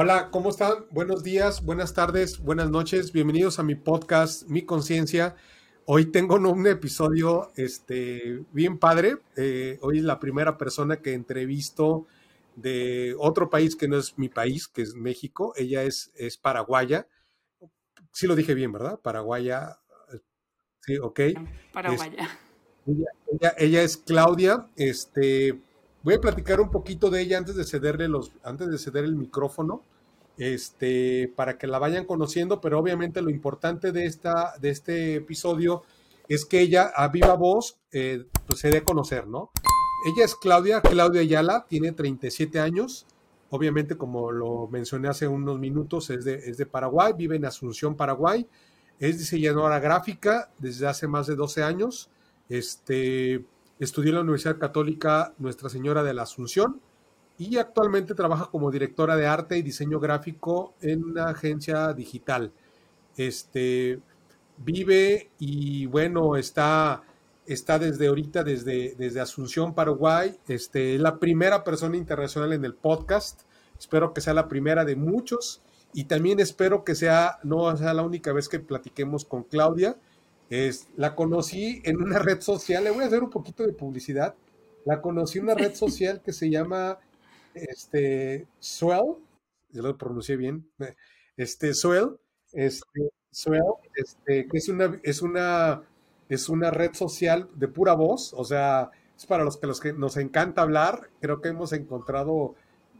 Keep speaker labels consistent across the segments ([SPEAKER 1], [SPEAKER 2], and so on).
[SPEAKER 1] Hola, ¿cómo están? Buenos días, buenas tardes, buenas noches. Bienvenidos a mi podcast, Mi Conciencia. Hoy tengo un episodio este, bien padre. Eh, hoy es la primera persona que entrevisto de otro país que no es mi país, que es México. Ella es, es paraguaya. Sí lo dije bien, ¿verdad? Paraguaya. Sí, ok.
[SPEAKER 2] Paraguaya.
[SPEAKER 1] ella, ella, es Claudia. Este, Voy a platicar un poquito de ella antes de cederle los, antes de ceder el micrófono, este, para que la vayan conociendo, pero obviamente lo importante de, esta, de este episodio es que ella a viva voz eh, pues se dé a conocer, ¿no? Ella es Claudia, Claudia Ayala, tiene 37 años, obviamente como lo mencioné hace unos minutos, es de, es de Paraguay, vive en Asunción, Paraguay, es diseñadora gráfica desde hace más de 12 años, este, Estudió en la Universidad Católica Nuestra Señora de la Asunción y actualmente trabaja como directora de arte y diseño gráfico en una agencia digital. Este, vive y bueno, está, está desde ahorita, desde, desde Asunción, Paraguay. Este, es la primera persona internacional en el podcast. Espero que sea la primera de muchos y también espero que sea, no sea la única vez que platiquemos con Claudia es, la conocí en una red social, le voy a hacer un poquito de publicidad. La conocí en una red social que se llama este, Swell, yo lo pronuncié bien, este, Swell, este, Swell, este, que es una, es una, es una red social de pura voz, o sea, es para los que, los que nos encanta hablar, creo que hemos encontrado,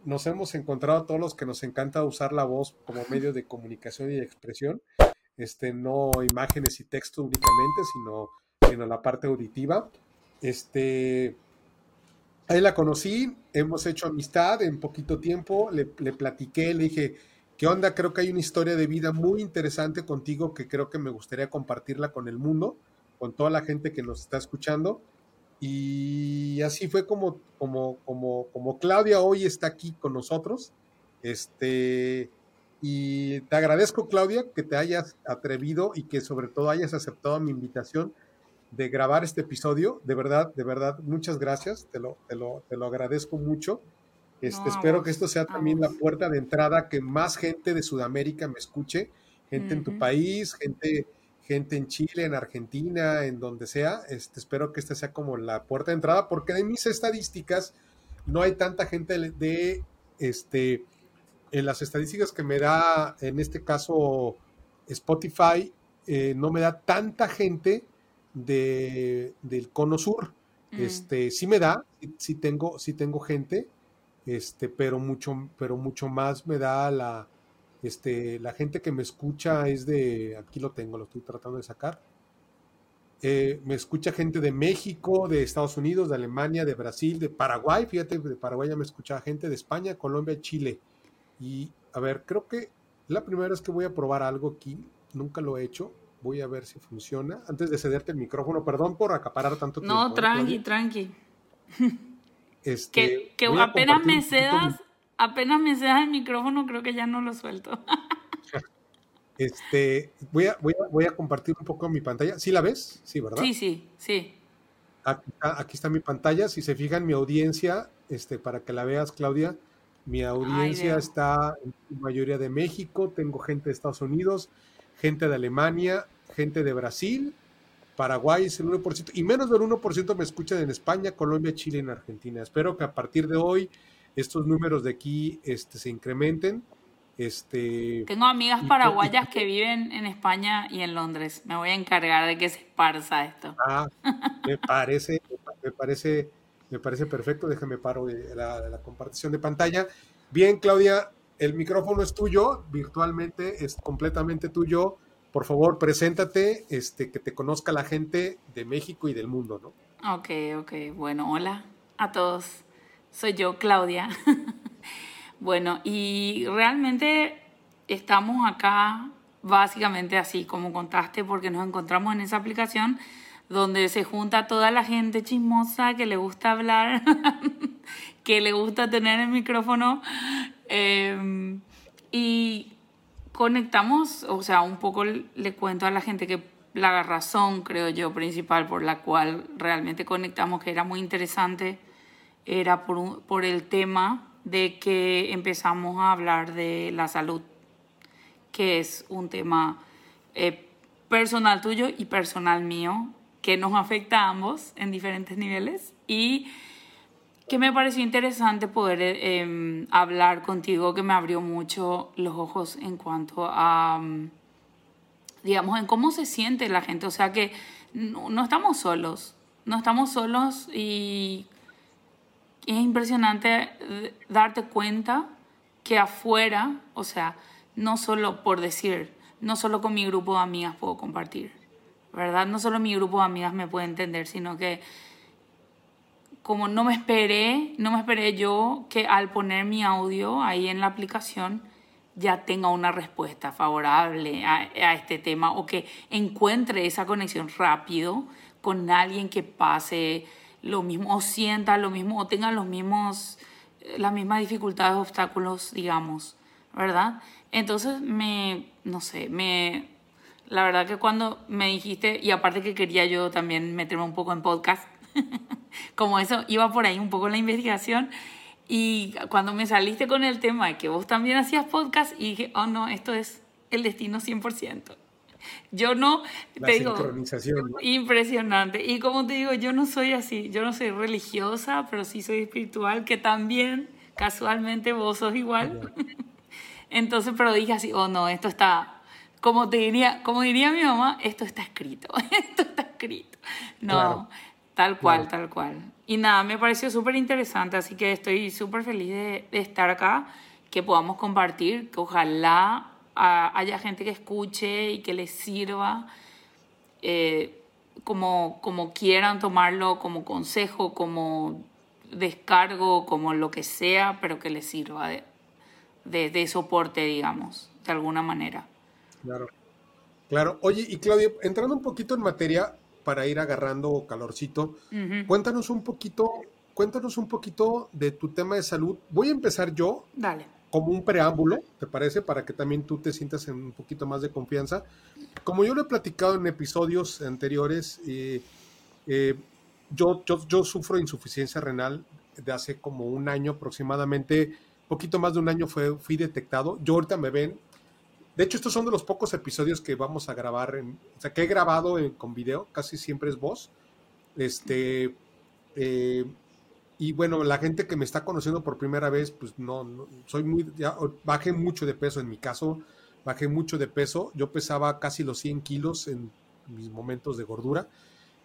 [SPEAKER 1] nos hemos encontrado a todos los que nos encanta usar la voz como medio de comunicación y de expresión este, no imágenes y texto únicamente, sino, sino la parte auditiva. Este, ahí la conocí, hemos hecho amistad en poquito tiempo, le, le, platiqué, le dije, ¿qué onda? Creo que hay una historia de vida muy interesante contigo que creo que me gustaría compartirla con el mundo, con toda la gente que nos está escuchando. Y así fue como, como, como, como Claudia hoy está aquí con nosotros. Este, y te agradezco, Claudia, que te hayas atrevido y que sobre todo hayas aceptado mi invitación de grabar este episodio. De verdad, de verdad, muchas gracias. Te lo, te lo, te lo agradezco mucho. Este, espero que esto sea también la puerta de entrada, que más gente de Sudamérica me escuche, gente en tu país, gente, gente en Chile, en Argentina, en donde sea. Este, espero que esta sea como la puerta de entrada, porque de mis estadísticas no hay tanta gente de este, en las estadísticas que me da, en este caso, Spotify, eh, no me da tanta gente de, del cono sur. Mm. Este, sí me da, sí tengo, sí tengo gente, este, pero mucho, pero mucho más me da la, este, la gente que me escucha es de, aquí lo tengo, lo estoy tratando de sacar. Eh, me escucha gente de México, de Estados Unidos, de Alemania, de Brasil, de Paraguay, fíjate, de Paraguay ya me escucha gente de España, Colombia, Chile. Y a ver, creo que la primera vez que voy a probar algo aquí, nunca lo he hecho. Voy a ver si funciona. Antes de cederte el micrófono, perdón por acaparar tanto
[SPEAKER 2] tiempo. No, ¿eh, tranqui, tranqui. Este, que, apenas me cedas, apenas me cedas el micrófono, creo que ya no lo suelto.
[SPEAKER 1] este, voy a, voy, a, voy a compartir un poco mi pantalla. ¿Sí la ves? Sí, ¿verdad?
[SPEAKER 2] Sí, sí, sí.
[SPEAKER 1] Aquí está, aquí está mi pantalla. Si se fijan, mi audiencia, este, para que la veas, Claudia, mi audiencia está en mayoría de México, tengo gente de Estados Unidos, gente de Alemania, gente de Brasil, Paraguay es el 1%, y menos del 1% me escuchan en España, Colombia, Chile y en Argentina. Espero que a partir de hoy estos números de aquí este, se incrementen. Este,
[SPEAKER 2] Tengo amigas paraguayas que viven en España y en Londres. Me voy a encargar de que se esparza esto.
[SPEAKER 1] Ah, me parece, me parece me parece perfecto. Déjame paro la, compartición de pantalla. Bien, Claudia, el micrófono es tuyo, virtualmente es completamente tuyo. Por favor, preséntate, este, que te conozca la gente de México y del mundo, ¿no?
[SPEAKER 2] Ok, ok. Bueno, hola a todos. Soy yo, Claudia. bueno, y realmente estamos acá básicamente así como contaste, porque nos encontramos en esa aplicación donde se junta toda la gente chismosa que le gusta hablar, que le gusta tener el micrófono. Em, y conectamos, o sea, un poco le cuento a la gente que la razón, creo yo, principal por la cual realmente conectamos, que era muy interesante, era por, por el tema de que empezamos a hablar de la salud, que es un tema eh, personal tuyo y personal mío, que nos afecta a ambos en diferentes niveles y que me pareció interesante poder em, hablar contigo, que me abrió mucho los ojos en cuanto a, mm, digamos, en cómo se siente la gente. O sea que no, no estamos solos, no estamos solos y es impresionante eh, darte cuenta que afuera, o sea, no solo por decir, no solo con mi grupo de amigas puedo compartir, ¿verdad? No solo mi grupo de amigas me puede entender, sino que como no me esperé, no me esperé yo que al poner mi audio ahí en la aplicación ya tenga una respuesta favorable a, este tema o que encuentre esa conexión rápido con alguien que pase lo mismo o sienta lo mismo o tenga los mismos las mismas dificultades, obstáculos, digamos, ¿verdad? Entonces me, no sé, me, la verdad que cuando me dijiste, y aparte que quería yo también meterme un poco en podcast, como eso iba por ahí un poco la investigación. Y cuando me saliste con el tema de que vos también hacías podcast, y dije, oh no, esto es el destino 100%. Yo no,
[SPEAKER 1] te digo,
[SPEAKER 2] impresionante. Y como te digo, yo no soy así, yo no soy religiosa, pero sí soy espiritual, que también casualmente vos sos igual. Entonces, pero dije así, oh no, esto está, como te diría, como diría mi mamá, esto está escrito, esto está escrito. No, Tal cual, tal cual. Y nada, me pareció súper interesante, así que estoy súper feliz de, estar acá, que podamos compartir, que ojalá ah, haya gente que escuche y que les sirva, eh, como, como quieran tomarlo, como consejo, como descargo, como lo que sea, pero que les sirva de, de, soporte, digamos, de alguna manera.
[SPEAKER 1] Claro. Claro. Oye, y Claudia, entrando un poquito en materia, para ir agarrando calorcito. Cuéntanos un poquito, cuéntanos un poquito de tu tema de salud. Voy a empezar yo.
[SPEAKER 2] Dale.
[SPEAKER 1] Como un preámbulo, ¿te parece? Para que también tú te sientas en un poquito más de confianza. Como yo lo he platicado en episodios anteriores, eh, eh, yo, yo, yo sufro insuficiencia renal de hace como un año aproximadamente, poquito más de un año fue, fui detectado. Yo ahorita me ven de hecho, estos son de los pocos episodios que vamos a grabar, en, o sea, que he grabado con video, casi siempre es voz. Este, eh, y bueno, la gente que me está conociendo por primera vez, pues no, soy muy, bajé mucho de peso, en mi caso, bajé mucho de peso. Yo pesaba casi los 100 kilos en mis momentos de gordura.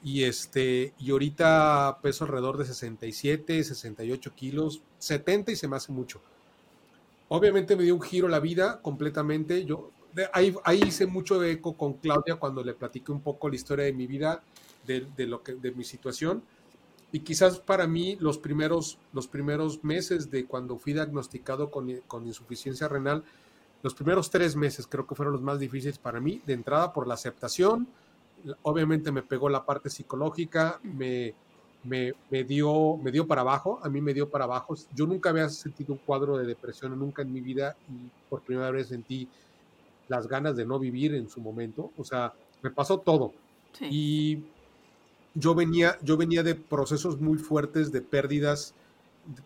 [SPEAKER 1] Y este, y ahorita peso alrededor de 67, 68 kilos, 70 y se me hace mucho. Obviamente me dio un giro la vida completamente. Yo ahí, hice mucho eco con Claudia cuando le platiqué un poco la historia de mi vida, de, de, lo que, de mi situación. Y quizás para mí los primeros, los primeros meses de cuando fui diagnosticado con, con insuficiencia renal, los primeros tres meses creo que fueron los más difíciles para mí, de entrada por la aceptación, obviamente me pegó la parte psicológica, me, me, dio, me dio para abajo, a mí me dio para abajo. Yo nunca había sentido un cuadro de depresión, nunca en mi vida, y por primera vez sentí las ganas de no vivir en su momento. O sea, me pasó todo. Y yo venía, yo venía de procesos muy fuertes de pérdidas.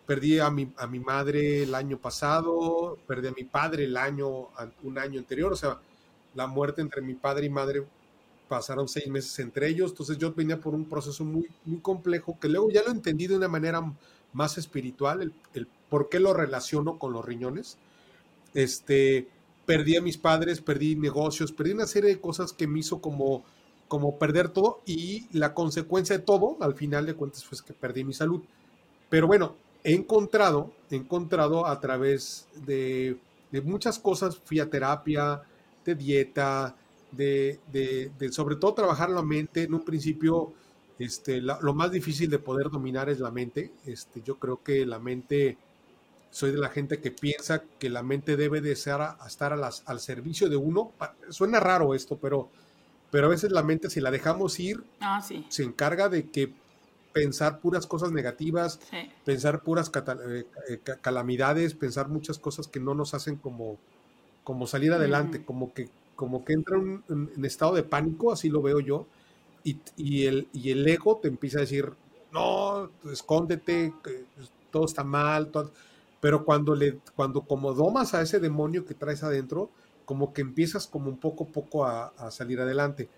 [SPEAKER 1] Perdí a mi, a mi madre el año pasado, perdí a mi padre el año, un año anterior. O sea, la muerte entre mi padre y madre pasaron seis meses entre ellos, entonces yo venía por un proceso muy, muy complejo que luego ya lo entendí de una manera más espiritual, el, por qué lo relaciono con los riñones. Este, perdí a mis padres, perdí negocios, perdí una serie de cosas que me hizo como, como perder todo y la consecuencia de todo, al final de cuentas, fue que perdí mi salud. Pero bueno, he encontrado, encontrado a través de, de muchas cosas, fui a terapia, de dieta, de, de, sobre todo trabajar la mente. En un principio, este, lo más difícil de poder dominar es la mente. Este, yo creo que la mente, soy de la gente que piensa que la mente debe de ser a, estar a las, al servicio de uno. Suena raro esto, pero, pero a veces la mente, si la dejamos ir,
[SPEAKER 2] ah,
[SPEAKER 1] se encarga de que pensar puras cosas negativas, pensar puras eh, eh, calamidades, pensar muchas cosas que no nos hacen como, como salir adelante, como que como que entra en, estado de pánico, así lo veo yo, y, el, y el ego te empieza a decir, no, escóndete, todo está mal, pero cuando le, cuando como domas a ese demonio que traes adentro, como que empiezas como un poco a poco a, salir adelante.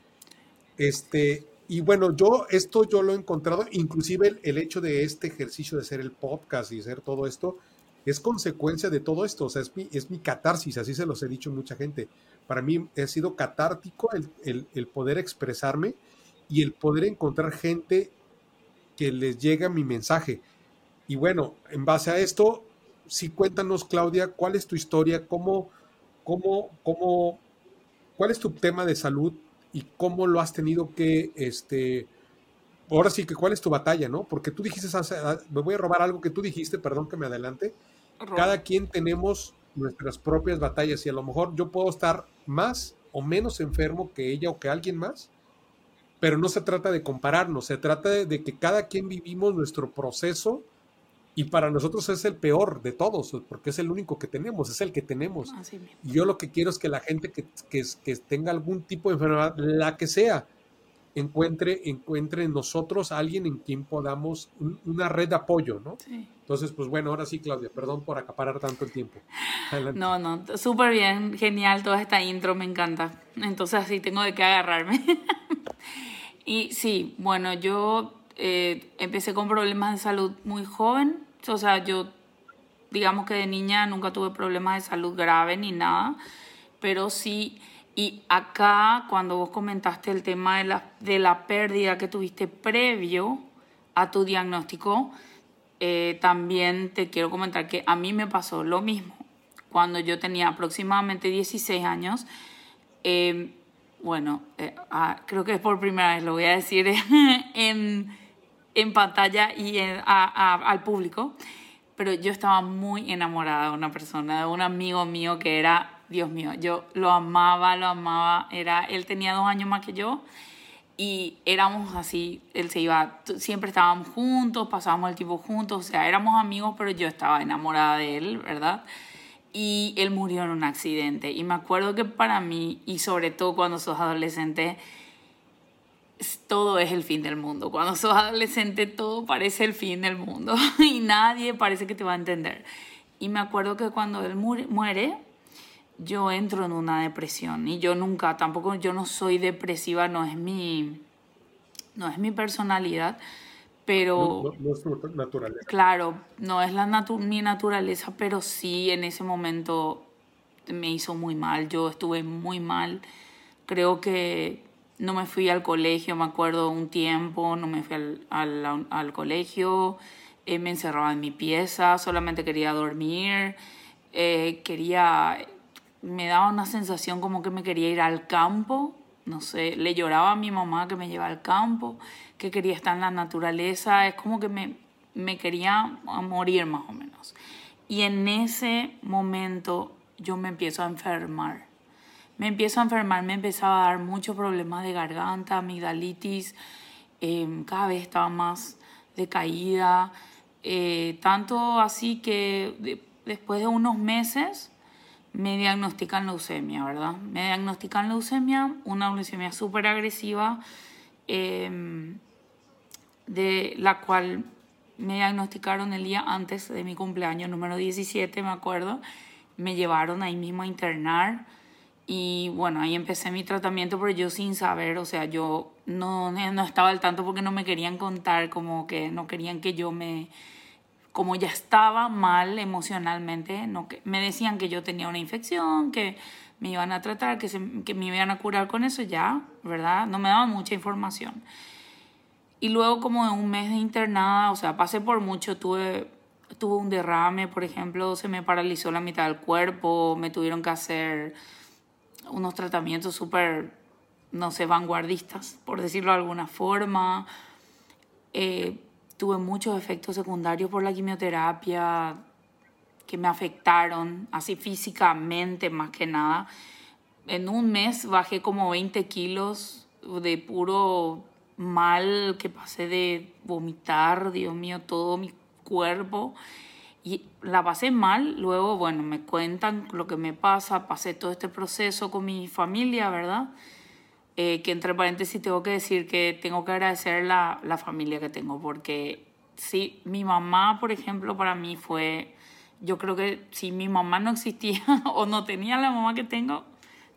[SPEAKER 1] Este, y bueno, yo esto yo lo he encontrado, inclusive el, hecho de este ejercicio de hacer el podcast y hacer todo esto, es consecuencia de todo esto, o sea, es mi, es mi catarsis, así se los he dicho mucha gente. Para mí ha sido catártico el, el, el poder expresarme y el poder encontrar gente que les llega mi mensaje. Y bueno, en base a esto, sí cuéntanos, Claudia, cuál es tu historia, cómo, cómo, cómo, cuál es tu tema de salud y cómo lo has tenido que, este, ahora sí que cuál es tu batalla, ¿no? Porque tú dijiste, ah, me voy a robar algo que tú dijiste, perdón que me adelante. Cada quien tenemos nuestras propias batallas y a lo mejor yo puedo estar más o menos enfermo que ella o que alguien más, pero no se trata de compararnos, se trata de que cada quien vivimos nuestro proceso y para nosotros es el peor de todos, porque es el único que tenemos, es el que tenemos. y yo lo que quiero es que la gente que, que, tenga algún tipo de enfermedad, la que sea, encuentre, encuentre en nosotros a alguien en quien podamos una red de apoyo, ¿no? Entonces, pues bueno, ahora sí, Claudia, perdón por acaparar tanto el tiempo.
[SPEAKER 2] No, no, súper bien, genial toda esta intro, me encanta. Entonces, así tengo de qué agarrarme. y sí, bueno, yo eh, empecé con problemas de salud muy joven, o sea, yo digamos que de niña nunca tuve problemas de salud grave ni nada, pero sí, y acá cuando vos comentaste el tema de la, de la pérdida que tuviste previo a tu diagnóstico, eh, también te quiero comentar que a mí me pasó lo mismo. Cuando yo tenía aproximadamente 16 años, eh, bueno, ah, creo que es por primera vez, lo voy a decir en en pantalla y al público, pero yo estaba muy enamorada de una persona, de un amigo mío que era, Dios mío, yo lo amaba, lo amaba, era, él tenía dos años más que yo y éramos así, él se iba, siempre estábamos juntos, pasábamos el tiempo juntos, o sea, éramos amigos, pero yo estaba enamorada de él, ¿verdad? Y él murió en un accidente. Y me acuerdo que para mí, y sobre todo cuando sos adolescente, todo es el fin del mundo. Cuando sos adolescente todo parece el fin del mundo y nadie parece que te va a entender. Y me acuerdo que cuando él muere, yo entro en una depresión y yo nunca, tampoco, yo no soy depresiva, no es mi, no es mi personalidad, pero...
[SPEAKER 1] No, es tu naturaleza.
[SPEAKER 2] Claro, no es la mi naturaleza, pero sí en ese momento me hizo muy mal, yo estuve muy mal, creo que no me fui al colegio, me acuerdo un tiempo, no me fui al, al, al colegio, eh, me encerraba en mi pieza, solamente quería dormir, eh, quería, me daba una sensación como que me quería ir al campo, no sé, le lloraba a mi mamá que me lleva al campo, que quería estar en la naturaleza, es como que me, me quería morir más o menos. Y en ese momento yo me empiezo a enfermar me empiezo a enfermar, me empezaba a dar muchos problemas de garganta, amigdalitis, em, cada vez estaba más decaída, eh, tanto así que después de unos meses me diagnostican leucemia, ¿verdad? Me diagnostican leucemia, una leucemia súper agresiva, em, de la cual me diagnosticaron el día antes de mi cumpleaños, número 17, me acuerdo. Me llevaron ahí mismo a internar y bueno, ahí empecé mi tratamiento, pero yo sin saber, o sea, yo no, no estaba al tanto porque no me querían contar, como que no querían que yo me, como ya estaba mal emocionalmente, no, que, me decían que yo tenía una infección, que me iban a tratar, que, se, que me iban a curar con eso ya, ¿verdad? No me daban mucha información. Y luego como de un mes de internada, o sea, pasé por mucho, tuve, tuve un derrame, por ejemplo, se me paralizó la mitad del cuerpo, me tuvieron que hacer unos tratamientos súper, no sé, vanguardistas, por decirlo de alguna forma. Eh, tuve muchos efectos secundarios por la quimioterapia que me afectaron, así físicamente más que nada. En un mes bajé como 20 kilos de puro mal que pasé de vomitar, Dios mío, todo mi cuerpo y la pasé mal, luego, bueno, me cuentan lo que me pasa, pasé todo este proceso con mi familia, ¿verdad? Eh, que entre paréntesis tengo que decir que tengo que agradecer la, la familia que tengo, porque sí, mi mamá, por ejemplo, para mí fue yo creo que si mi mamá no existía o no tenía la mamá que tengo,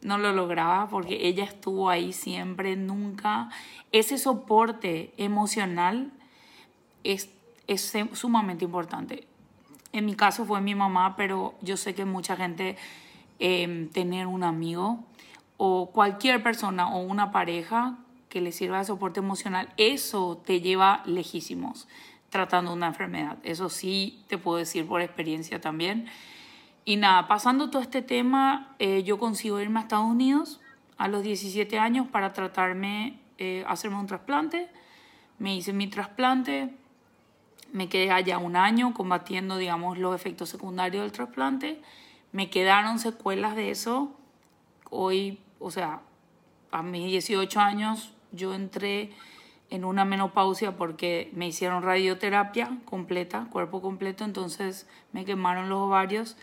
[SPEAKER 2] no lo lograba porque ella estuvo ahí siempre, nunca. Ese soporte emocional es, es sumamente importante. En mi caso fue mi mamá, pero yo sé que mucha gente eh, tener un amigo o cualquier persona o una pareja que le sirva de soporte emocional, eso te lleva lejísimos tratando una enfermedad. Eso sí te puedo decir por experiencia también. Y nada, pasando todo este tema, eh, yo consigo irme a Estados Unidos a los 17 años para tratarme, eh, hacerme un trasplante. Me hice mi trasplante, me quedé allá un año combatiendo, digamos, los efectos secundarios del trasplante. Me quedaron secuelas de eso. Hoy, o sea, a mis 18 años yo entré en una menopausia porque me hicieron radioterapia completa, cuerpo completo, entonces me quemaron los ovarios.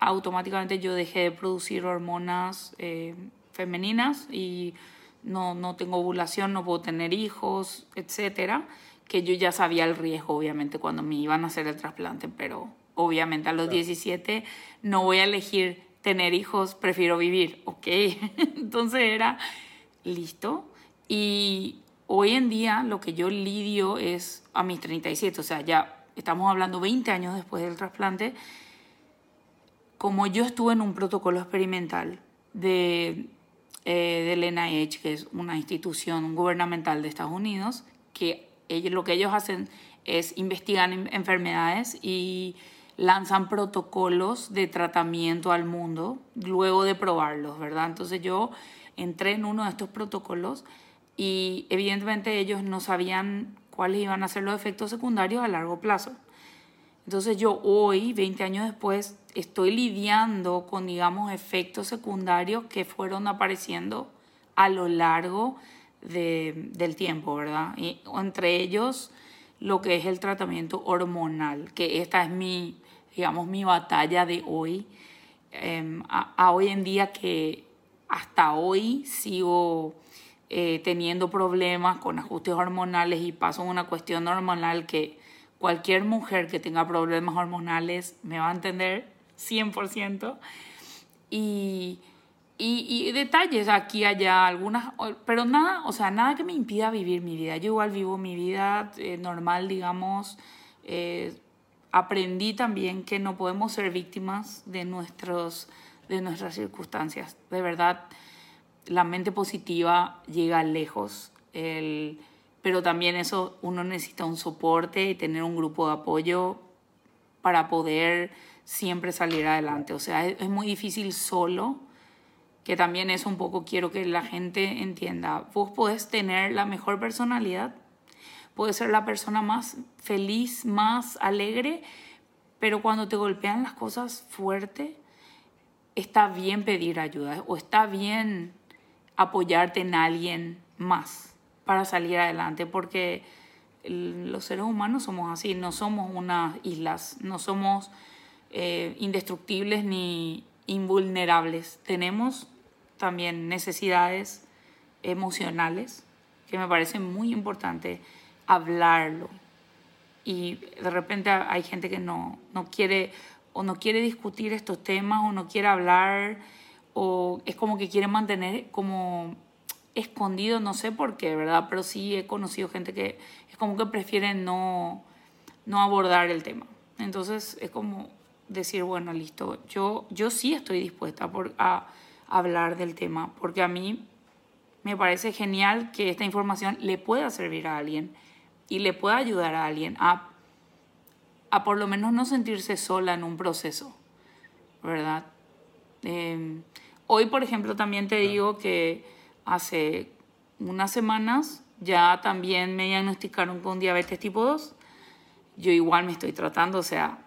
[SPEAKER 2] Automáticamente yo dejé de producir hormonas eh, femeninas y no, no tengo ovulación, no puedo tener hijos, etcétera. Que yo ya sabía el riesgo, obviamente, cuando me iban a hacer el trasplante, pero obviamente a los 17 no voy a elegir tener hijos, prefiero vivir, ¿ok? Entonces era listo. Y Hoy en día lo que yo lidio es a mis 37, o sea, ya estamos hablando 20 años después del trasplante, como yo estuve en un protocolo experimental de, eh, del NIH, que es una institución gubernamental de Estados Unidos, que ellos, lo que ellos hacen es investigan enfermedades y lanzan protocolos de tratamiento al mundo luego de probarlos, ¿verdad? Entonces yo entré en uno de estos protocolos y evidentemente ellos no sabían cuáles iban a ser los efectos secundarios a largo plazo. Entonces yo hoy, 20 años después, estoy lidiando con, digamos, efectos secundarios que fueron apareciendo a lo largo de, del tiempo, ¿verdad? Y entre ellos lo que es el tratamiento hormonal, que esta es mi, digamos, mi batalla de hoy, em, a hoy en día que hasta hoy sigo eh, teniendo problemas con ajustes hormonales y paso una cuestión hormonal que cualquier mujer que tenga problemas hormonales me va a entender 100%. Y, y, y detalles aquí, allá, algunas, pero nada, o sea, nada que me impida vivir mi vida. Yo igual vivo mi vida eh, normal, digamos. Eh, aprendí también que no podemos ser víctimas de, nuestros, de nuestras circunstancias. De verdad, la mente positiva llega lejos, el, pero también eso uno necesita un soporte y tener un grupo de apoyo para poder siempre salir adelante. O sea, es, muy difícil solo, que también eso un poco quiero que la gente entienda. Vos podés tener la mejor personalidad, puedes ser la persona más feliz, más alegre, pero cuando te golpean las cosas fuerte, está bien pedir ayuda o está bien apoyarte en alguien más para salir adelante, porque los seres humanos somos así, no somos unas islas, no somos eh, indestructibles ni invulnerables. Tenemos también necesidades emocionales que me parece muy importante hablarlo. Y de repente hay gente que no, no quiere o no quiere discutir estos temas o no quiere hablar o es como que quieren mantener como escondido, no sé por qué, ¿verdad? Pero sí he conocido gente que es como que prefieren no, no abordar el tema. Entonces es como decir, bueno, listo, yo, yo sí estoy dispuesta por, a hablar del tema, porque a mí me parece genial que esta información le pueda servir a alguien y le pueda ayudar a alguien a, a por lo menos no sentirse sola en un proceso, ¿verdad? Eh, Hoy, por ejemplo, también te digo que hace unas semanas ya también me diagnosticaron con diabetes tipo 2. Yo igual me estoy tratando, o sea,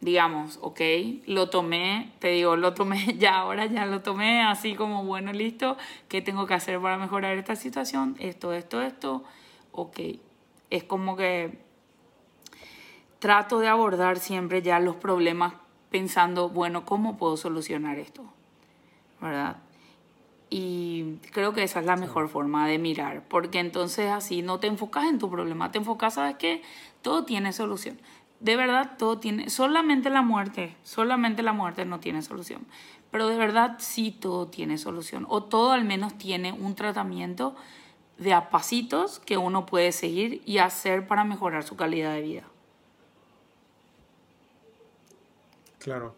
[SPEAKER 2] digamos, ok, lo tomé, te digo, lo tomé ya ahora, ya lo tomé así como, bueno, listo, ¿qué tengo que hacer para mejorar esta situación? Esto, esto, esto, ok. Es como que trato de abordar siempre ya los problemas pensando, bueno, ¿cómo puedo solucionar esto? ¿verdad? Y creo que esa es la mejor forma de mirar, porque entonces así no te enfocas en tu problema, te enfocas, sabes que todo tiene solución. de verdad todo tiene, solamente la muerte, solamente la muerte no tiene solución, pero de verdad sí todo tiene solución, o todo al menos tiene un tratamiento de a pasitos que uno puede seguir y hacer para mejorar su calidad de vida.
[SPEAKER 1] Claro.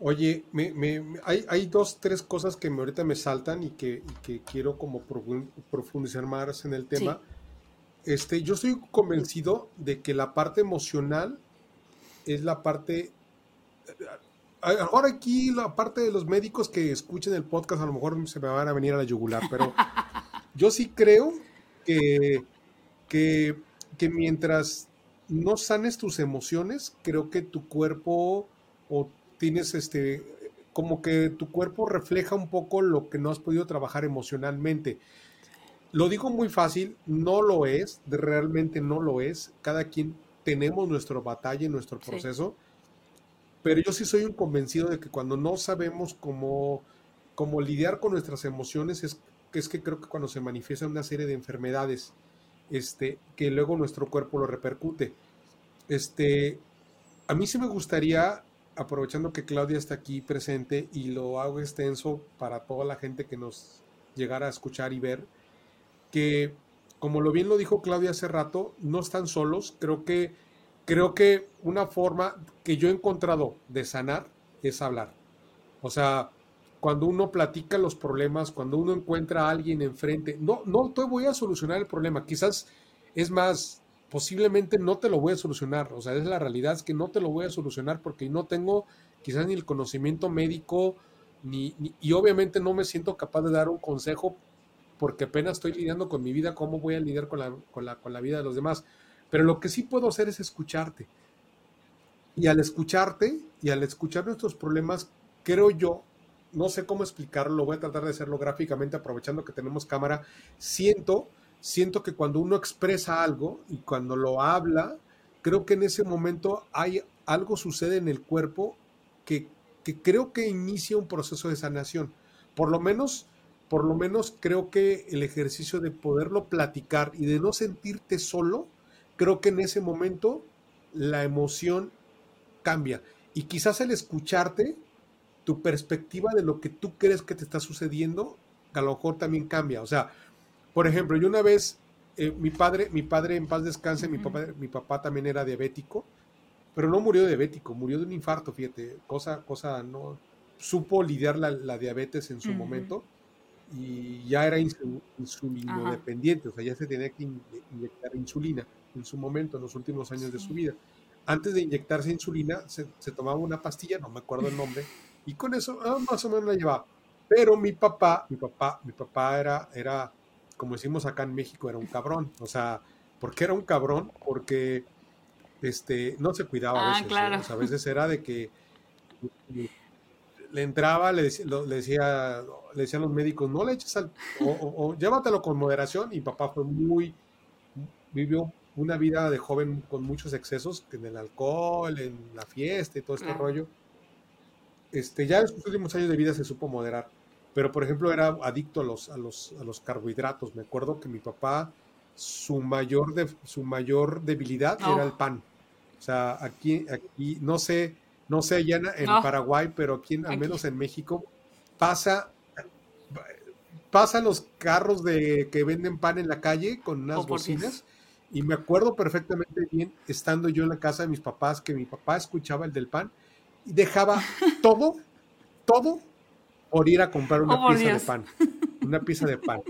[SPEAKER 1] Oye, me, me, hay, hay, dos, tres cosas que me, ahorita me saltan y que, que quiero como profundizar más en el tema. Este, yo estoy convencido de que la parte emocional es la parte... Ahora aquí la parte de los médicos que escuchen el podcast a lo mejor se me van a venir a la yugular, pero yo sí creo que, que, que mientras no sanes tus emociones, creo que tu cuerpo o tienes este, como que tu cuerpo refleja un poco lo que no has podido trabajar emocionalmente. Lo digo muy fácil, no lo es, realmente no lo es. Cada quien tenemos nuestra batalla y nuestro proceso, pero yo sí soy un convencido de que cuando no sabemos cómo, cómo lidiar con nuestras emociones, es, es que creo que cuando se manifiesta una serie de enfermedades, este, que luego nuestro cuerpo lo repercute. Este, a mí sí me gustaría aprovechando que Claudia está aquí presente y lo hago extenso para toda la gente que nos llegara a escuchar y ver, que como lo bien lo dijo Claudia hace rato, no están solos. Creo que, creo que una forma que yo he encontrado de sanar es hablar. O sea, cuando uno platica los problemas, cuando uno encuentra a alguien enfrente, no, no te voy a solucionar el problema, quizás es más, posiblemente no te lo voy a solucionar. O sea, es la realidad, es que no te lo voy a solucionar porque no tengo quizás ni el conocimiento médico, ni, y obviamente no me siento capaz de dar un consejo porque apenas estoy lidiando con mi vida, ¿cómo voy a lidiar con la, con la, con la vida de los demás? Pero lo que sí puedo hacer es escucharte. Y al escucharte y al escuchar nuestros problemas, creo yo, no sé cómo explicarlo, lo voy a tratar de hacerlo gráficamente aprovechando que tenemos cámara, siento siento que cuando uno expresa algo y cuando lo habla, creo que en ese momento hay algo sucede en el cuerpo que, creo que inicia un proceso de sanación. Por lo menos, por lo menos creo que el ejercicio de poderlo platicar y de no sentirte solo, creo que en ese momento la emoción cambia. Y quizás el escucharte, tu perspectiva de lo que tú crees que te está sucediendo, a lo mejor también cambia. O sea, por ejemplo, yo una vez, eh, mi padre, mi padre en paz descanse, mi, papá, mi papá también era diabético, pero no murió de diabético, murió de un infarto, fíjate, cosa, cosa, no, supo lidiar la, diabetes en su momento y ya era insulino dependiente, o sea, ya se tenía que inyectar insulina en su momento, en los últimos años de su vida. Antes de inyectarse insulina, se, tomaba una pastilla, no me acuerdo el nombre, y con eso ah, más o menos la llevaba. Pero mi papá, mi papá, mi papá era, era como decimos acá en México, era un cabrón. O sea, ¿por qué era un cabrón? Porque este, no se cuidaba a ah, veces. Claro. O sea, a veces era de que le entraba, le, decía, le, decía, le decían los médicos, no le eches al, o, llévatelo con moderación. Y papá fue muy, vivió una vida de joven con muchos excesos, en el alcohol, en la fiesta y todo este rollo. Este, ya en sus últimos años de vida se supo moderar. Pero, por ejemplo, era adicto a los, a los, a los carbohidratos. Me acuerdo que mi papá, su mayor, de, su mayor debilidad era el pan. O sea, aquí, aquí no sé, no sé allá en, Paraguay, pero aquí, al menos en México, pasa, pasan los carros de que venden pan en la calle con unas oh, bocinas. Y me acuerdo perfectamente bien, estando yo en la casa de mis papás, que mi papá escuchaba el del pan y dejaba todo, todo por ir a comprar una oh, pieza de pan. Una pieza de pan.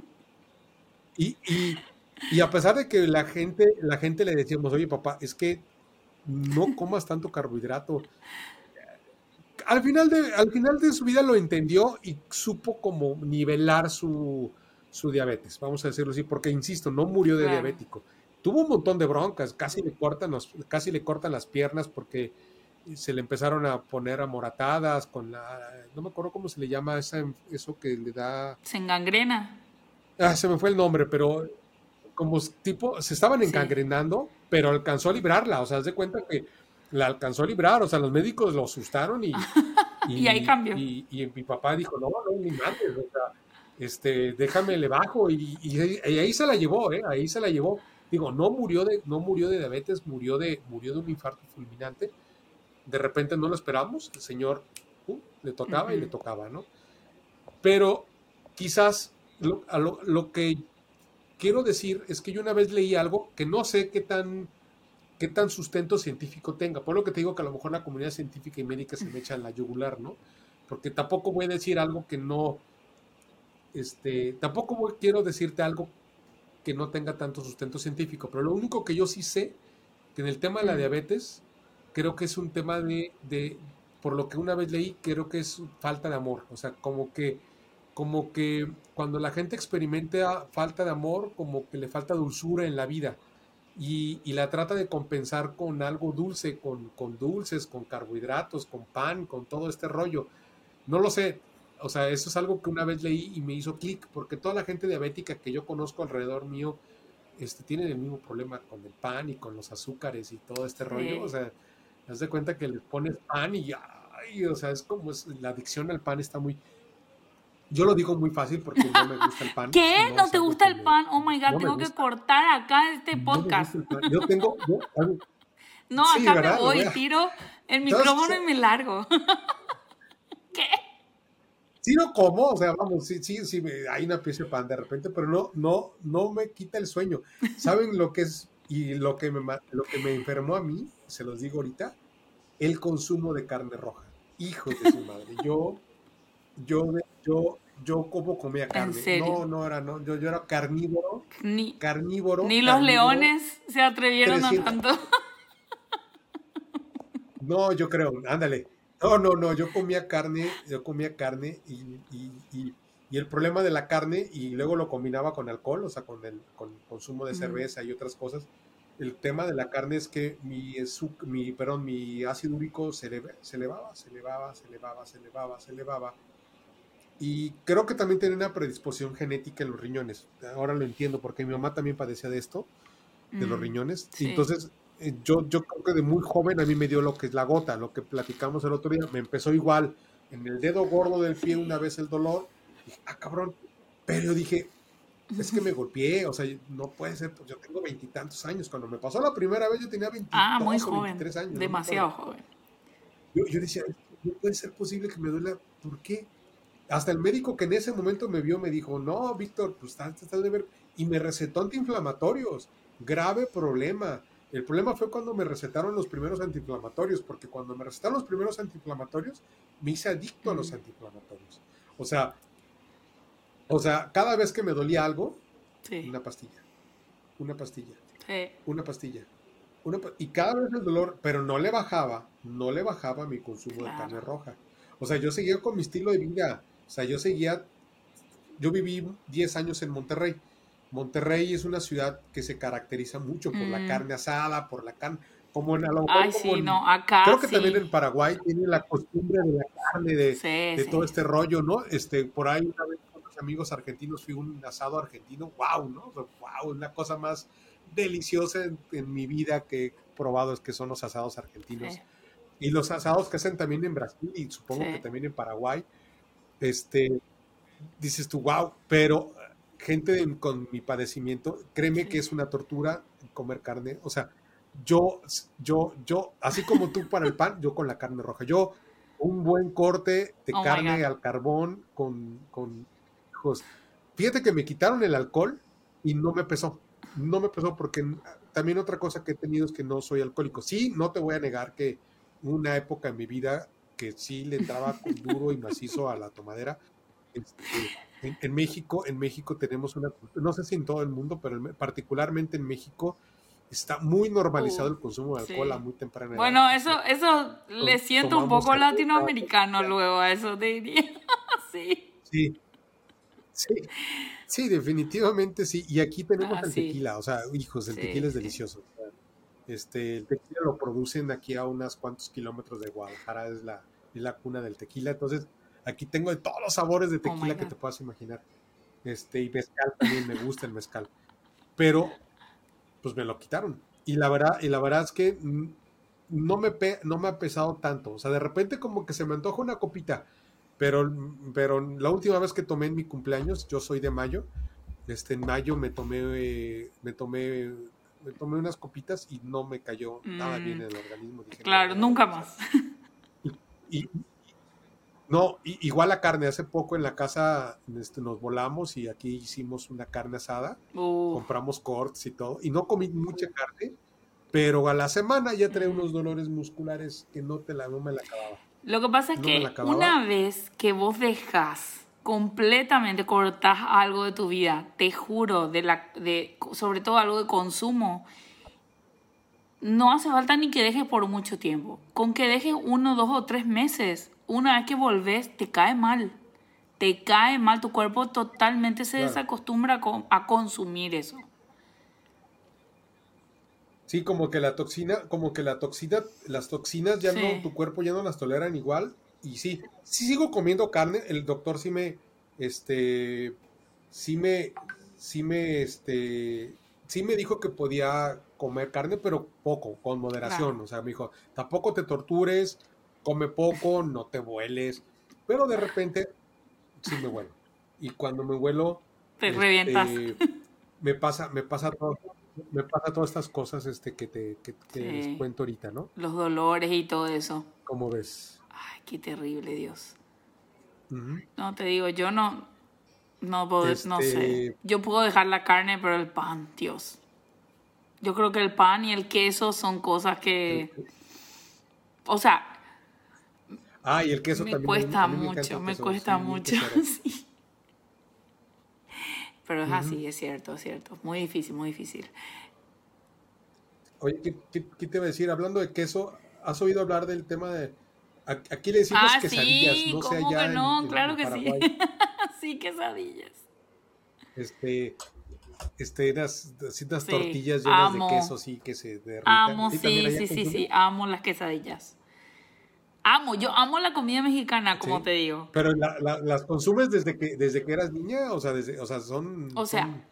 [SPEAKER 1] Y, a pesar de que la gente, la gente le decíamos, oye papá, es que no comas tanto carbohidrato. Al final de, al final de su vida lo entendió y supo como nivelar su, diabetes, vamos a decirlo así, porque insisto, no murió de diabético. Tuvo un montón de broncas, casi le cortan, casi le cortan las piernas porque se le empezaron a poner amoratadas con la, no me acuerdo cómo se le llama esa, eso que le da...
[SPEAKER 2] Se engangrena.
[SPEAKER 1] Ah, se me fue el nombre, pero como tipo, se estaban engangrenando, pero alcanzó a librarla, o sea, haz de cuenta que la alcanzó a librar, o sea, los médicos lo asustaron y...
[SPEAKER 2] y, ahí cambió.
[SPEAKER 1] Y, mi papá dijo, no, no, ni madre, o sea, este, déjame le bajo, y, y, ahí se la llevó, ¿eh? Ahí se la llevó. digo, no murió de, no murió de diabetes, murió de, murió de un infarto fulminante. De repente no lo esperamos, el señor uh, le tocaba y le tocaba, ¿no? Pero quizás lo, lo, que quiero decir es que yo una vez leí algo que no sé qué tan, qué tan sustento científico tenga. Por lo que te digo que a lo mejor la comunidad científica y médica se me echa en la yugular, ¿no? Porque tampoco voy a decir algo que no, este, tampoco quiero decirte algo que no tenga tanto sustento científico, pero lo único que yo sí sé, que en el tema de la diabetes, creo que es un tema de, de, por lo que una vez leí, creo que es falta de amor, o sea, como que, como que cuando la gente experimenta falta de amor, como que le falta dulzura en la vida. Y, y la trata de compensar con algo dulce, con, con dulces, con carbohidratos, con pan, con todo este rollo. No lo sé, o sea, eso es algo que una vez leí y me hizo clic, porque toda la gente diabética que yo conozco alrededor mío este, tienen el mismo problema con el pan y con los azúcares y todo este rollo. O sea, haz de cuenta que les pones pan y ay, o sea, es como es, la adicción al pan está muy. Yo lo digo muy fácil porque no me gusta el pan.
[SPEAKER 2] ¿Qué? ¿No, te gusta el pan? Oh my god, tengo que cortar acá este podcast.
[SPEAKER 1] yo tengo.
[SPEAKER 2] no, acá me voy, tiro el micrófono y me largo. ¿Qué?
[SPEAKER 1] sí lo como, o sea, vamos, sí, sí, sí, hay una pieza de pan de repente, pero no, no, no me quita el sueño. ¿Saben lo que es y lo que me, lo que me enfermó a mí? Se los digo ahorita, el consumo de carne roja. Hijo de su madre. Yo, yo, yo, yo como comía carne. No, no era, no, yo, yo era carnívoro. Ni, carnívoro.
[SPEAKER 2] Ni los leones se atrevieron a tanto.
[SPEAKER 1] No, yo creo, ándale. No, no, no, yo comía carne, yo comía carne y, y, el problema de la carne y luego lo combinaba con alcohol, o sea, con el, con consumo de cerveza y otras cosas. El tema de la carne es que mi, mi, perdón, mi ácido úrico se, se elevaba, se elevaba, se elevaba, se elevaba, se elevaba. Y creo que también tiene una predisposición genética en los riñones. Ahora lo entiendo porque mi mamá también padecía de esto, de los mm, riñones. Y entonces eh, yo, yo creo que de muy joven a mí me dio lo que es la gota, lo que platicamos el otro día, me empezó igual en el dedo gordo del pie una vez el dolor, dije, ah, cabrón, pero yo dije, es que me golpeé, o sea, no puede ser, pues yo tengo veintitantos años, cuando me pasó la primera vez yo tenía 23 ah, muy joven, años.
[SPEAKER 2] Demasiado joven.
[SPEAKER 1] Yo, yo, decía, no puede ser posible que me duela, ¿por qué? Hasta el médico que en ese momento me vio me dijo, no, Víctor, pues estás, estás de ver, y me recetó antiinflamatorios, grave problema, el problema fue cuando me recetaron los primeros antiinflamatorios, porque cuando me recetaron los primeros antiinflamatorios, me hice adicto a los antiinflamatorios. O sea, o sea, cada vez que me dolía algo, una pastilla, una pastilla, una pastilla. y cada vez el dolor, pero no le bajaba, no le bajaba mi consumo de carne roja. O sea, yo seguía con mi estilo de vida. O sea, yo seguía, yo viví 10 años en Monterrey Monterrey es una ciudad que se caracteriza mucho por la mm. carne asada, por la carne, como en
[SPEAKER 2] Ay, sí, no, acá
[SPEAKER 1] Creo que también en Paraguay tiene la costumbre de la carne, de, todo este rollo, ¿no? Este, por ahí una vez amigos argentinos fui un asado argentino, wow, ¿no? wow, una cosa más deliciosa en, mi vida que he probado es que son los asados argentinos. Y los asados que hacen también en Brasil y supongo que también en Paraguay. Este, dices tú, wow, pero gente con mi padecimiento, créeme que es una tortura comer carne. O sea, yo, yo, yo, así como tú para el pan, yo con la carne roja. Yo, un buen corte de oh carne al carbón con, con hijos. Fíjate que me quitaron el alcohol y no me pesó. No me pesó porque también otra cosa que he tenido es que no soy alcohólico. Sí, no te voy a negar que una época en mi vida que sí le entraba duro y macizo a la tomadera. Este, en, México, en México tenemos una, no sé si en todo el mundo, pero particularmente en México está muy normalizado el consumo de alcohol a muy temprana edad.
[SPEAKER 2] Bueno, eso, eso le siento un poco latinoamericano luego a eso, diría.
[SPEAKER 1] sí. sí. Sí. definitivamente sí. Y aquí tenemos ah, el tequila, o sea, hijos, el tequila es delicioso. Este, el tequila lo producen aquí a unos cuantos kilómetros de Guadalajara, es la, es la cuna del tequila. Entonces, Aquí tengo de todos los sabores de oh tequila que te puedas imaginar. Este, y mezcal también me gusta el mezcal. Pero, pues me lo quitaron. Y la verdad, y la verdad es que no me, no me ha pesado tanto. O sea, de repente como que se me antoja una copita. Pero, pero la última vez que tomé en mi cumpleaños, yo soy de mayo, este, en mayo me tomé, me tomé me tomé unas copitas y no me cayó nada bien
[SPEAKER 2] Mm,
[SPEAKER 1] en el organismo. Dije,
[SPEAKER 2] claro,
[SPEAKER 1] no,
[SPEAKER 2] nunca más.
[SPEAKER 1] y, no, igual la carne, hace poco en la casa este, nos volamos y aquí hicimos una carne asada,
[SPEAKER 2] Uh,
[SPEAKER 1] compramos cortes y todo, y no comí mucha carne, pero a la semana ya traía
[SPEAKER 2] Mm.
[SPEAKER 1] unos dolores musculares que no, te la, no me la acababa.
[SPEAKER 2] Lo que pasa es que una vez que vos dejas completamente, cortás algo de tu vida, te juro, de la, de, sobre todo algo de consumo, no hace falta ni que dejes por mucho tiempo. Con que dejes uno, dos o tres meses, una vez que volvés, te cae mal. Te cae mal, tu cuerpo totalmente se
[SPEAKER 1] Claro.
[SPEAKER 2] desacostumbra a consumir eso.
[SPEAKER 1] Sí, como que la toxina, como que la toxina, las toxinas ya
[SPEAKER 2] Sí.
[SPEAKER 1] no, tu cuerpo ya no las toleran igual. Y sí, sí sigo comiendo carne. El doctor sí me, este, sí me, sí me, este, sí me dijo que podía comer carne, pero poco, con moderación.
[SPEAKER 2] Claro.
[SPEAKER 1] O sea, me dijo, tampoco te tortures, come poco, no te vueles. Pero de repente, sí me vuelo. Y cuando me vuelo,
[SPEAKER 2] Te
[SPEAKER 1] este,
[SPEAKER 2] revientas.
[SPEAKER 1] me pasa, me pasa todo, me pasa todas estas cosas este que te que, que
[SPEAKER 2] Sí.
[SPEAKER 1] les cuento ahorita, ¿no?
[SPEAKER 2] Los dolores y todo eso.
[SPEAKER 1] ¿Cómo ves?
[SPEAKER 2] Ay, qué terrible, Dios. No, te digo, yo no, no puedo, no sé.
[SPEAKER 1] Este-
[SPEAKER 2] Yo puedo dejar la carne, pero el pan, Dios. Yo creo que el pan y el queso son cosas que, o sea,
[SPEAKER 1] Ah, y el queso
[SPEAKER 2] me
[SPEAKER 1] también.
[SPEAKER 2] cuesta
[SPEAKER 1] a mí me encanta
[SPEAKER 2] mucho, me
[SPEAKER 1] queso,
[SPEAKER 2] cuesta mucho. Pero es así, es cierto, es cierto. Muy difícil, muy difícil.
[SPEAKER 1] Oye, ¿qué, qué, qué te iba a decir? Hablando de queso, ¿has oído hablar del tema de aquí le decimos
[SPEAKER 2] Ah,
[SPEAKER 1] quesadillas,
[SPEAKER 2] sí,
[SPEAKER 1] no sé
[SPEAKER 2] ¿cómo
[SPEAKER 1] allá
[SPEAKER 2] que no?
[SPEAKER 1] en-
[SPEAKER 2] claro
[SPEAKER 1] en
[SPEAKER 2] que sí.
[SPEAKER 1] Paraguay,
[SPEAKER 2] sí, quesadillas.
[SPEAKER 1] Este, este, unas, unas
[SPEAKER 2] Sí,
[SPEAKER 1] tortillas llenas
[SPEAKER 2] amo.
[SPEAKER 1] de queso, sí, que se derritan.
[SPEAKER 2] Amo,
[SPEAKER 1] ¿Sí,
[SPEAKER 2] sí, sí, sí, amo las quesadillas. Amo, yo amo la comida mexicana, como
[SPEAKER 1] Sí.
[SPEAKER 2] te digo.
[SPEAKER 1] Pero la- la- las consumes desde que desde que eras niña, o sea, desde, o sea, son,
[SPEAKER 2] O sea-
[SPEAKER 1] son-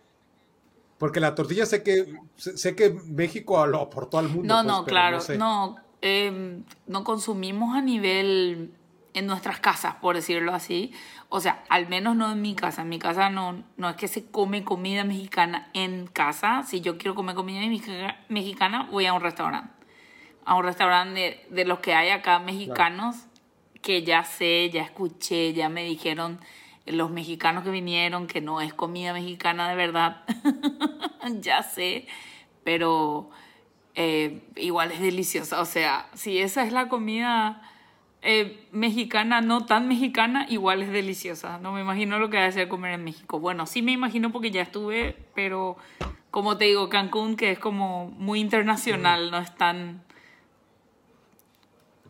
[SPEAKER 1] porque la tortilla sé que sé, que México lo aportó al mundo.
[SPEAKER 2] No,
[SPEAKER 1] pues,
[SPEAKER 2] no, claro,
[SPEAKER 1] no sé.
[SPEAKER 2] no, em, no consumimos a nivel en nuestras casas, por decirlo así. O sea, al menos no en mi casa. En mi casa no, no es que se come comida mexicana en casa. Si yo quiero comer comida mexica- mexicana, voy a un restaurante. A un restaurante de, de los que hay acá mexicanos, que ya sé, ya escuché, ya me dijeron los mexicanos que vinieron que no es comida mexicana de verdad. ya sé, pero eh, igual es deliciosa. O sea, si esa es la comida eh, mexicana, no tan mexicana, igual es deliciosa. No me imagino lo que va a ser comer en México. Bueno, sí me imagino porque ya estuve, pero como te digo, Cancún, que es como muy internacional, no es tan...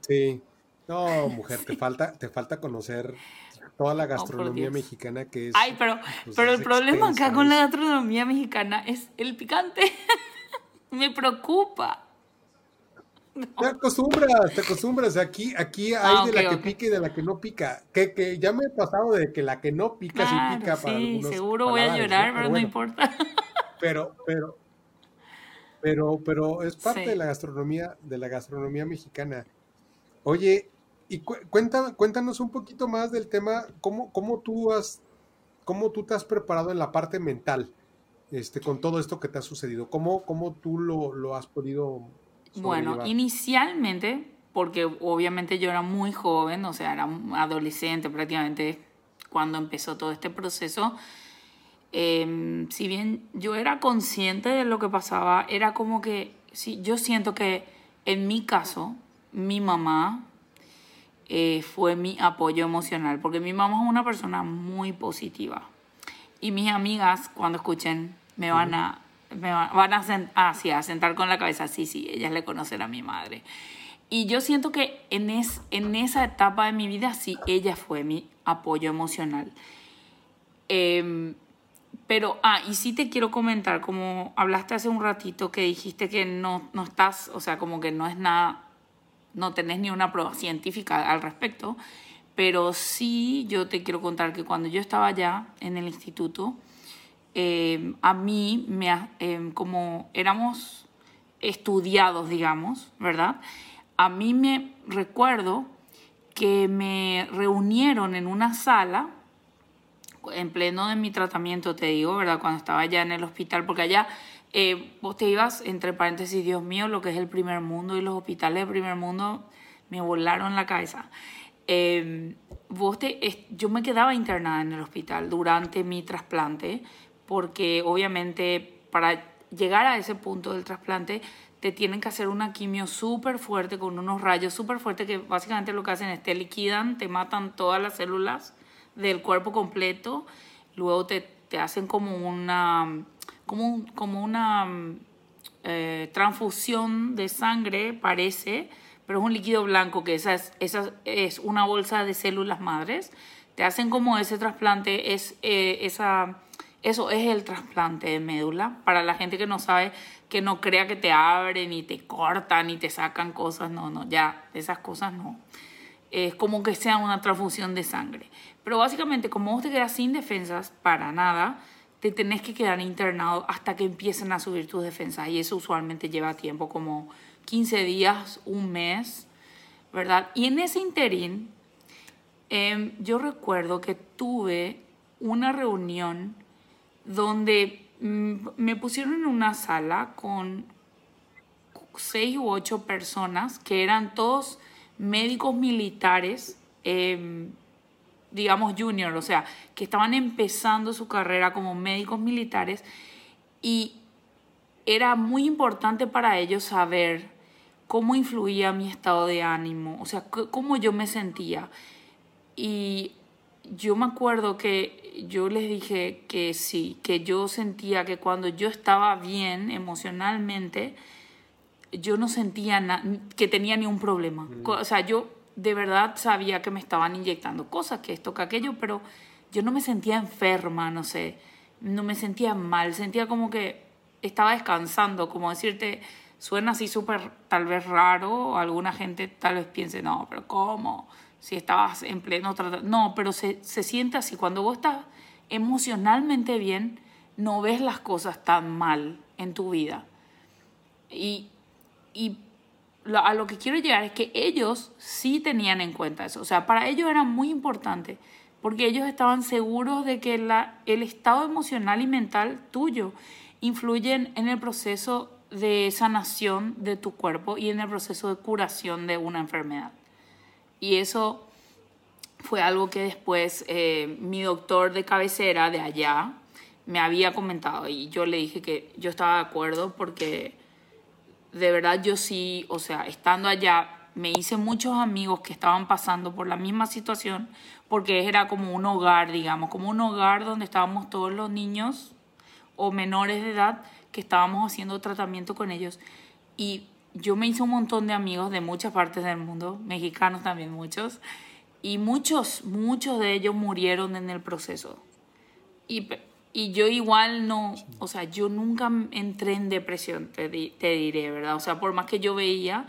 [SPEAKER 1] Sí. No, mujer, te falta te falta conocer toda la gastronomía
[SPEAKER 2] Dios.
[SPEAKER 1] mexicana que es
[SPEAKER 2] Ay, pero,
[SPEAKER 1] pues,
[SPEAKER 2] pero
[SPEAKER 1] es
[SPEAKER 2] el problema
[SPEAKER 1] extensa,
[SPEAKER 2] acá con la gastronomía mexicana es el picante. me preocupa.
[SPEAKER 1] Te acostumbras, te acostumbras. Aquí, aquí hay
[SPEAKER 2] Ah,
[SPEAKER 1] de la que pica y de la que no pica. Que, que ya me he pasado de que la que no pica sí
[SPEAKER 2] Claro,
[SPEAKER 1] pica para
[SPEAKER 2] sí,
[SPEAKER 1] algunos
[SPEAKER 2] seguro voy a llorar,
[SPEAKER 1] ¿no?
[SPEAKER 2] pero no
[SPEAKER 1] bueno,
[SPEAKER 2] importa.
[SPEAKER 1] pero, pero, pero, pero es parte
[SPEAKER 2] Sí.
[SPEAKER 1] de la gastronomía, de la gastronomía mexicana. Oye, y cu- cuéntanos un poquito más del tema, cómo, cómo tú has, cómo tú te has preparado en la parte mental, este, con todo esto que te ha sucedido. ¿Cómo, cómo tú lo, lo has podido
[SPEAKER 2] Bueno, inicialmente, porque obviamente yo era muy joven, o sea, era adolescente prácticamente cuando empezó todo este proceso, eh, si bien yo era consciente de lo que pasaba, era como que, sí, yo siento que en mi caso, mi mamá eh, fue mi apoyo emocional, porque mi mamá es una persona muy positiva. Y mis amigas, cuando escuchen, me van a, me va- van a, sen- ah, sentar con la cabeza. Sí, sí, ellas le conocen a mi madre. Y yo siento que en, es, en esa etapa de mi vida, sí, ella fue mi apoyo emocional. Em, pero, ah, y sí te quiero comentar, como hablaste hace un ratito que dijiste que no, no estás, o sea, como que no es nada, no tenés ni una prueba científica al respecto, pero sí yo te quiero contar que cuando yo estaba allá en el instituto, eh, a mí, me, em, como éramos estudiados, digamos, ¿verdad? A mí me recuerdo que me reunieron en una sala en pleno de mi tratamiento, te digo, ¿verdad? Cuando estaba allá en el hospital, porque allá Eh, vos te ibas, entre paréntesis, Dios mío, lo que es el primer mundo y los hospitales del primer mundo me volaron la cabeza. Eh, vos te, yo me quedaba internada en el hospital durante mi trasplante porque obviamente para llegar a ese punto del trasplante te tienen que hacer una quimio súper fuerte con unos rayos súper fuertes que básicamente lo que hacen es te liquidan, te matan todas las células del cuerpo completo, luego te, te hacen como una, como, como una eh, transfusión de sangre, parece, pero es un líquido blanco que esa es, esa es una bolsa de células madres. Te hacen como ese trasplante, es eh, esa eso es el trasplante de médula. Para la gente que no sabe, que no crea que te abren y te cortan y te sacan cosas, no, no, ya, esas cosas no. Es como que sea una transfusión de sangre. Pero básicamente, como vos te quedas sin defensas para nada, te tenés que quedar internado hasta que empiecen a subir tus defensas. Y eso usualmente lleva tiempo, como 15 días, un mes, ¿verdad? Y en ese interín, em, yo recuerdo que tuve una reunión donde mm, me pusieron en una sala con seis u ocho personas que eran todos médicos militares, em, digamos junior, o sea, que estaban empezando su carrera como médicos militares y era muy importante para ellos saber cómo influía mi estado de ánimo, o sea, cómo yo me sentía. Y yo me acuerdo que yo les dije que sí, que yo sentía que cuando yo estaba bien emocionalmente, yo no sentía que tenía ni un problema. Mm. O sea, yo de verdad sabía que me estaban inyectando cosas, que esto, que aquello, pero yo no me sentía enferma, no sé, no me sentía mal, sentía como que estaba descansando, como decirte, suena así súper tal vez raro, alguna gente tal vez piense, no, pero ¿cómo? si estabas en pleno tratamiento. No, pero se, se siente así. Cuando vos estás emocionalmente bien, no ves las cosas tan mal en tu vida. Y, y a lo que quiero llegar es que ellos sí tenían en cuenta eso. O sea, para ellos era muy importante porque ellos estaban seguros de que el estado emocional y mental tuyo influyen en el proceso de sanación de tu cuerpo y en el proceso de curación de una enfermedad. Y eso fue algo que después eh, mi doctor de cabecera de allá me había comentado y yo le dije que yo estaba de acuerdo porque de verdad yo sí, o sea, estando allá me hice muchos amigos que estaban pasando por la misma situación porque era como un hogar, digamos, como un hogar donde estábamos todos los niños o menores de edad que estábamos haciendo tratamiento con ellos y yo me hice un montón de amigos de muchas partes del mundo, mexicanos también muchos, y muchos, muchos de ellos murieron en el proceso. Y, y yo igual no, o sea, yo nunca entré en depresión, te, te diré, ¿verdad? O sea, por más que yo veía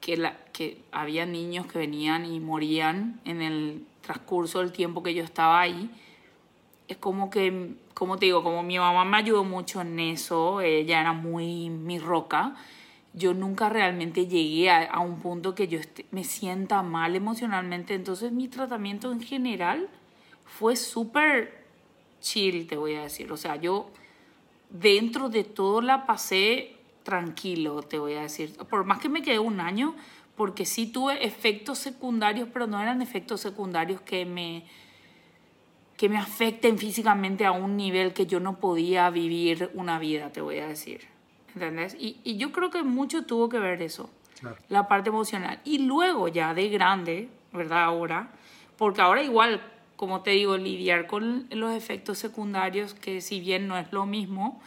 [SPEAKER 2] que, la, que había niños que venían y morían en el transcurso del tiempo que yo estaba ahí, es como que, como te digo, como mi mamá me ayudó mucho en eso, ella era muy mi roca, yo nunca realmente llegué a, un punto que yo me sienta mal emocionalmente. Entonces mi tratamiento en general fue súper chill, te voy a decir. O sea, yo dentro de todo la pasé tranquilo, te voy a decir. Por más que me quedé un año, porque sí tuve efectos secundarios, pero no eran efectos secundarios que me, que me afecten físicamente a un nivel que yo no podía vivir una vida, te voy a decir. ¿entendés? Y, y, yo creo que mucho tuvo que ver eso, la parte emocional. Y luego ya de grande, ¿verdad? Ahora, porque ahora igual, como te digo, lidiar con los efectos secundarios, que si bien no es lo mismo,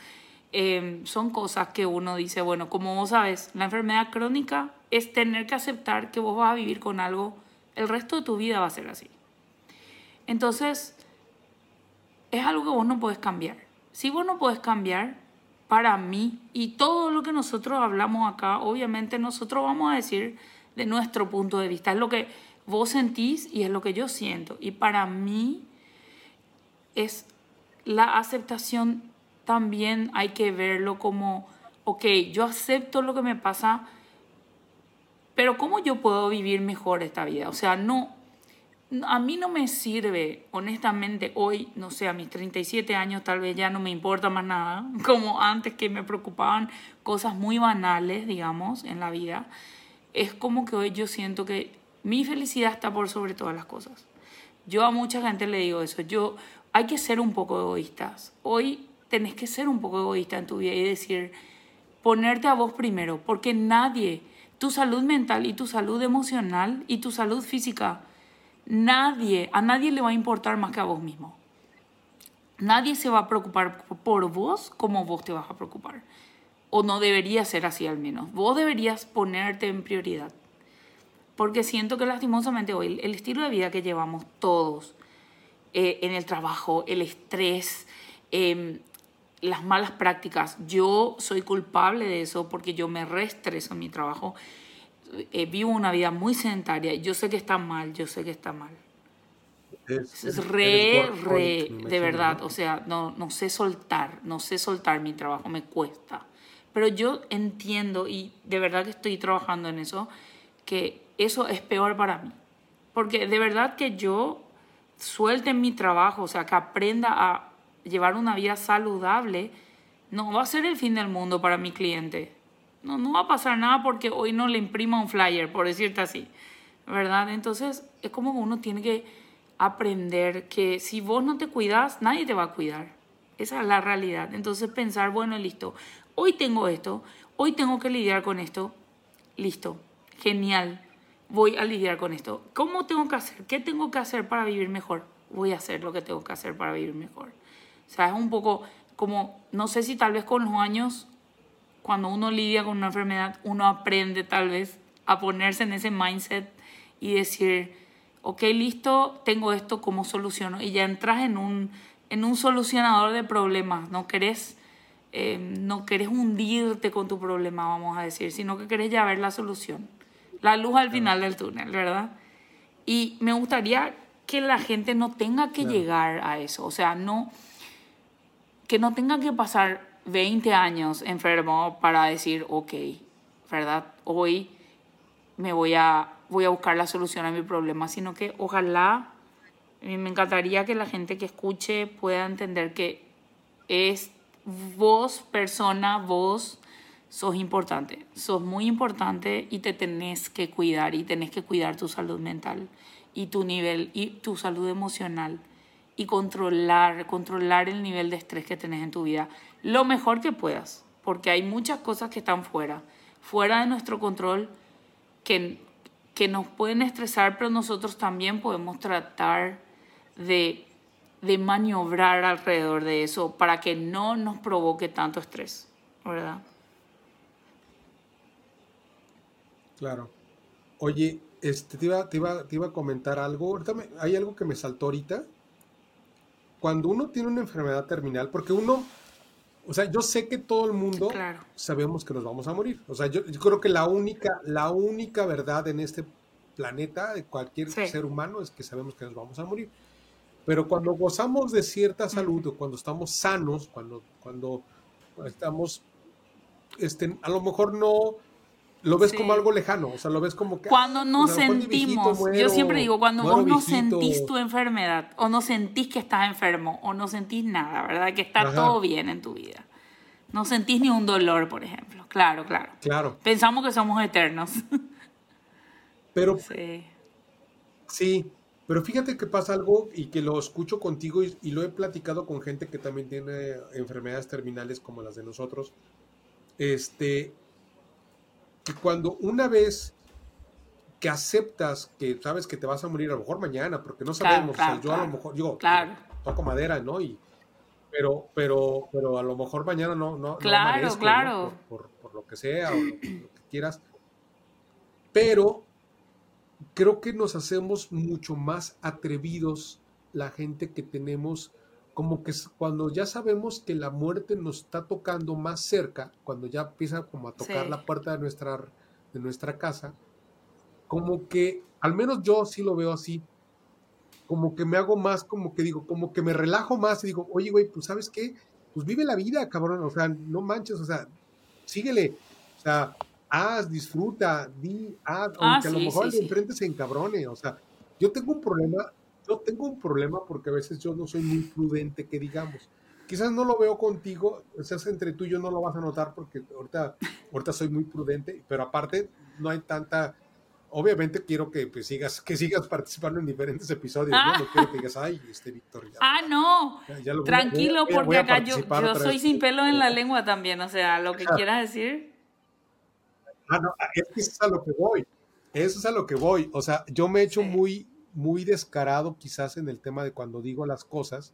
[SPEAKER 2] em, son cosas que uno dice, bueno, como vos sabes, la enfermedad crónica es tener que aceptar que vos vas a vivir con algo, el resto de tu vida va a ser así. Entonces, es algo que vos no puedes cambiar. Si vos no puedes cambiar, para mí y todo lo que nosotros hablamos acá, obviamente nosotros vamos a decir de nuestro punto de vista, es lo que vos sentís y es lo que yo siento. Y para mí es la aceptación también hay que verlo como, ok, yo acepto lo que me pasa, pero ¿cómo yo puedo vivir mejor esta vida? O sea, no, a mí no me sirve, honestamente, hoy, no sé, a mis 37 años tal vez ya no me importa más nada, como antes que me preocupaban cosas muy banales, digamos, en la vida. Es como que hoy yo siento que mi felicidad está por sobre todas las cosas. Yo a mucha gente le digo eso, yo hay que ser un poco egoístas. Hoy tenés que ser un poco egoísta en tu vida y decir, ponerte a vos primero, porque nadie, tu salud mental y tu salud emocional y tu salud física, nadie, a nadie le va a importar más que a vos mismo. Nadie se va a preocupar por vos como vos te vas a preocupar. O no debería ser así al menos. Vos deberías ponerte en prioridad. Porque siento que lastimosamente hoy el estilo de vida que llevamos todos, eh, en el trabajo, el estrés, em, las malas prácticas, yo soy culpable de eso porque yo me reestreso en mi trabajo eh, vivo una vida muy sedentaria. Yo sé que está mal, yo sé que está mal. Es, re, re, de verdad, o sea, no, no sé soltar, no sé soltar mi trabajo, me cuesta. Pero yo entiendo y de verdad que estoy trabajando en eso, que eso es peor para mí. Porque de verdad que yo suelte mi trabajo, o sea, que aprenda a llevar una vida saludable, no va a ser el fin del mundo para mi cliente. No, no va a pasar nada porque hoy no le imprima un flyer, por decirte así, ¿verdad? Entonces es como uno tiene que aprender que si vos no te cuidas, nadie te va a cuidar. Esa es la realidad. Entonces pensar, bueno, listo, hoy tengo esto, hoy tengo que lidiar con esto, listo, genial, voy a lidiar con esto. ¿Cómo tengo que hacer? ¿Qué tengo que hacer para vivir mejor? Voy a hacer lo que tengo que hacer para vivir mejor. O sea, es un poco como, no sé si tal vez con los años cuando uno lidia con una enfermedad, uno aprende tal vez a ponerse en ese mindset y decir, ok, listo, tengo esto, ¿cómo soluciono? Y ya entras en un, en un solucionador de problemas, no querés, eh, no querés hundirte con tu problema, vamos a decir, sino que querés ya ver la solución, la luz al final del túnel, ¿verdad? Y me gustaría que la gente no tenga que llegar a eso, o sea, no, que no tenga que pasar 20 años enfermo para decir, ok, ¿verdad? Hoy me voy a, voy a buscar la solución a mi problema, sino que ojalá, me encantaría que la gente que escuche pueda entender que es vos, persona, vos, sos importante, sos muy importante y te tenés que cuidar y tenés que cuidar tu salud mental y tu nivel y tu salud emocional y controlar, controlar el nivel de estrés que tenés en tu vida lo mejor que puedas, porque hay muchas cosas que están fuera, fuera de nuestro control, que, que nos pueden estresar, pero nosotros también podemos tratar de, de maniobrar alrededor de eso para que no nos provoque tanto estrés, ¿verdad?
[SPEAKER 1] Claro. Oye, este, te, iba, te, iba, te iba a comentar algo. Ahorita hay algo que me saltó ahorita cuando uno tiene una enfermedad terminal, porque uno, o sea, yo sé que todo el mundo sabemos que nos vamos a morir. O sea, yo, creo que la única, la única verdad en este planeta de cualquier ser humano es que sabemos que nos vamos a morir. Pero cuando gozamos de cierta salud o cuando estamos sanos, cuando, cuando estamos, este, a lo mejor no, lo ves como algo lejano, o sea, lo ves como que...
[SPEAKER 2] Cuando no sentimos, yo siempre digo, cuando vos no sentís tu enfermedad, o no sentís que estás enfermo, o no sentís nada, ¿verdad? Que está todo bien en tu vida. No sentís ni un dolor, por ejemplo. Claro, claro.
[SPEAKER 1] Claro.
[SPEAKER 2] Pensamos que somos eternos.
[SPEAKER 1] Pero... Sí. Sí, pero fíjate que pasa algo y que lo escucho contigo y, y lo he platicado con gente que también tiene enfermedades terminales como las de nosotros. Este, que cuando una vez que aceptas que sabes que te vas a morir a lo mejor mañana, porque no sabemos, yo a lo mejor, digo, toco madera, ¿no? Y, pero, pero, pero a lo mejor mañana no, no,
[SPEAKER 2] claro, claro.
[SPEAKER 1] Por, lo que sea o lo, que quieras. Pero creo que nos hacemos mucho más atrevidos la gente que tenemos como que cuando ya sabemos que la muerte nos está tocando más cerca, cuando ya empieza como a tocar la puerta de nuestra, de nuestra casa, como que, al menos yo sí lo veo así, como que me hago más, como que digo, como que me relajo más y digo, oye, güey, pues sabes qué, pues vive la vida, cabrón, o sea, no manches, o sea, síguele, o sea, haz, disfruta, di, haz, ah, aunque a lo mejor el de enfrente se encabrone, o sea, Yo tengo un problema, yo tengo un problema porque a veces yo no soy muy prudente, que digamos. Quizás no lo veo contigo, quizás entre tú y yo no lo vas a notar porque ahorita, ahorita soy muy prudente, pero aparte no hay tanta obviamente quiero que pues, sigas, que sigas participando en diferentes episodios, ¿no? No quiero que digas, ay, este Víctor.
[SPEAKER 2] ah, no. Tranquilo, porque acá yo, yo soy sin pelo en la lengua también, o sea, lo que quieras decir.
[SPEAKER 1] Ah, no, ah, es que eso es a lo que voy. Eso es a lo que voy. O sea, yo me he hecho muy, muy descarado quizás en el tema de cuando digo las cosas.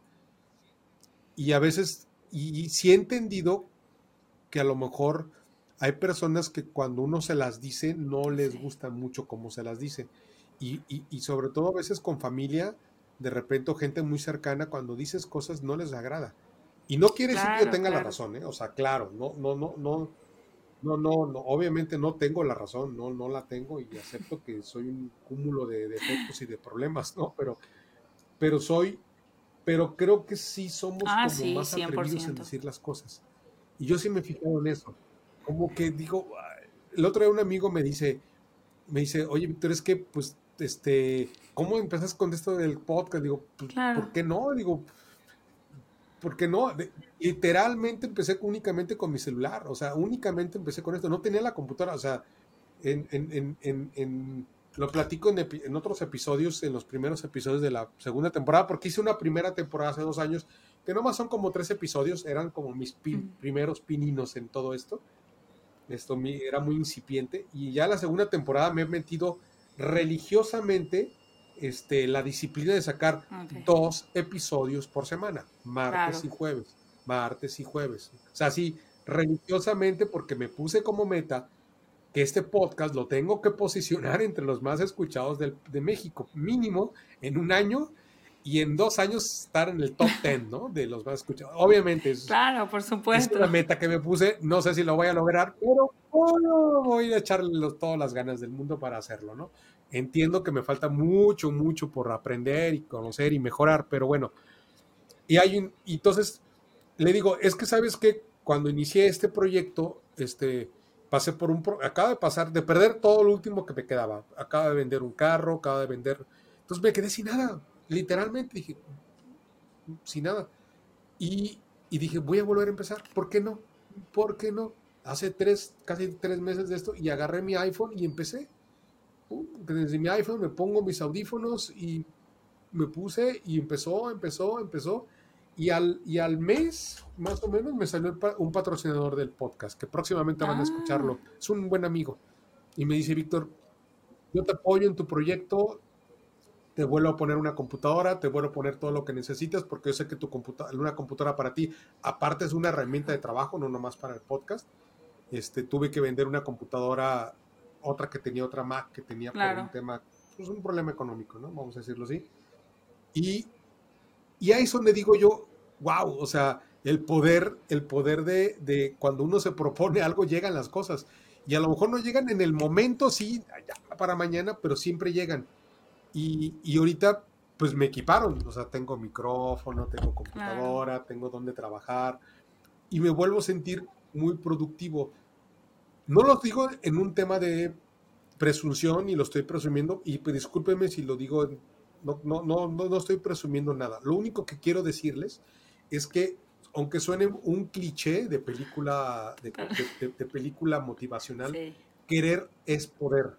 [SPEAKER 1] Y a veces, y, y sí he entendido que a lo mejor hay personas que cuando uno se las dice no les gusta mucho cómo se las dice. Y, y, sobre todo a veces con familia, de repente gente muy cercana, cuando dices cosas no les agrada. Y no quiere decir que yo tenga la razón, ¿eh? O sea, claro, no, no, no, no, no, no, no, obviamente no tengo la razón, no, no la tengo y acepto que soy un cúmulo de defectos y de problemas, ¿no? Pero, pero soy, pero creo que sí somos
[SPEAKER 2] ah,
[SPEAKER 1] como más atrevidos en decir las cosas. Y yo sí me he fijado en eso como que digo, el otro día un amigo me dice, me dice, oye, Víctor, es que, pues, este, ¿cómo empezas con esto del podcast? Digo, pues, ¿por qué no? Digo, ¿por qué no? literalmente empecé únicamente con mi celular, o sea, únicamente empecé con esto, no tenía la computadora, o sea, en, en, en, en lo platico en, otros episodios, en los primeros episodios de la segunda temporada, porque hice una primera temporada hace dos años, que nomás son como tres episodios, eran como mis primeros pininos en todo esto. Esto era muy incipiente y ya la segunda temporada me he metido religiosamente este, la disciplina de sacar dos episodios por semana, martes y jueves, martes y jueves. O sea, sí, religiosamente porque me puse como meta que este podcast lo tengo que posicionar entre los más escuchados de México, mínimo en un año y en dos años estar en el top ten, ¿no? De los más escuchados. Obviamente. Es,
[SPEAKER 2] claro, por supuesto.
[SPEAKER 1] Es una meta que me puse. No sé si lo voy a lograr, pero voy a echarle todas las ganas del mundo para hacerlo, ¿no? Entiendo que me falta mucho, mucho por aprender y conocer y mejorar, pero bueno. Y hay un, y entonces le digo, es que sabes que cuando inicié este proyecto, este, pasé por un, acaba de pasar, de perder todo lo último que me quedaba. Acaba de vender un carro, acaba de vender, entonces me quedé sin nada Literalmente dije, sin nada. Y, dije, voy a volver a empezar. ¿Por qué no? ¿Por qué no? Hace tres, casi tres meses de esto y agarré mi iPhone y empecé. Desde mi iPhone me pongo mis audífonos y me puse y empezó, empezó, empezó. Y al, y al mes, más o menos, me salió un patrocinador del podcast, que próximamente van a escucharlo. Ah. Es un buen amigo. Y me dice, Víctor, yo te apoyo en tu proyecto, te vuelvo a poner una computadora, te vuelvo a poner todo lo que necesitas, porque yo sé que tu computadora, una computadora para ti, aparte es una herramienta de trabajo, no nomás para el podcast. Este, tuve que vender una computadora, otra que tenía otra Mac, que tenía por un tema, pues un problema económico, ¿no? Vamos a decirlo así. Y, y ahí es donde digo yo, wow, o sea, el poder, el poder de, de cuando uno se propone algo, llegan las cosas. Y a lo mejor no llegan en el momento, sí, para mañana, pero siempre llegan. Y, ahorita, pues me equiparon, o sea, tengo micrófono, tengo computadora, tengo donde trabajar y me vuelvo a sentir muy productivo. No lo digo en un tema de presunción y lo estoy presumiendo, y pues discúlpenme si lo digo, no, no, no, no, estoy presumiendo nada. Lo único que quiero decirles es que, aunque suene un cliché de película, de, película motivacional, querer es poder,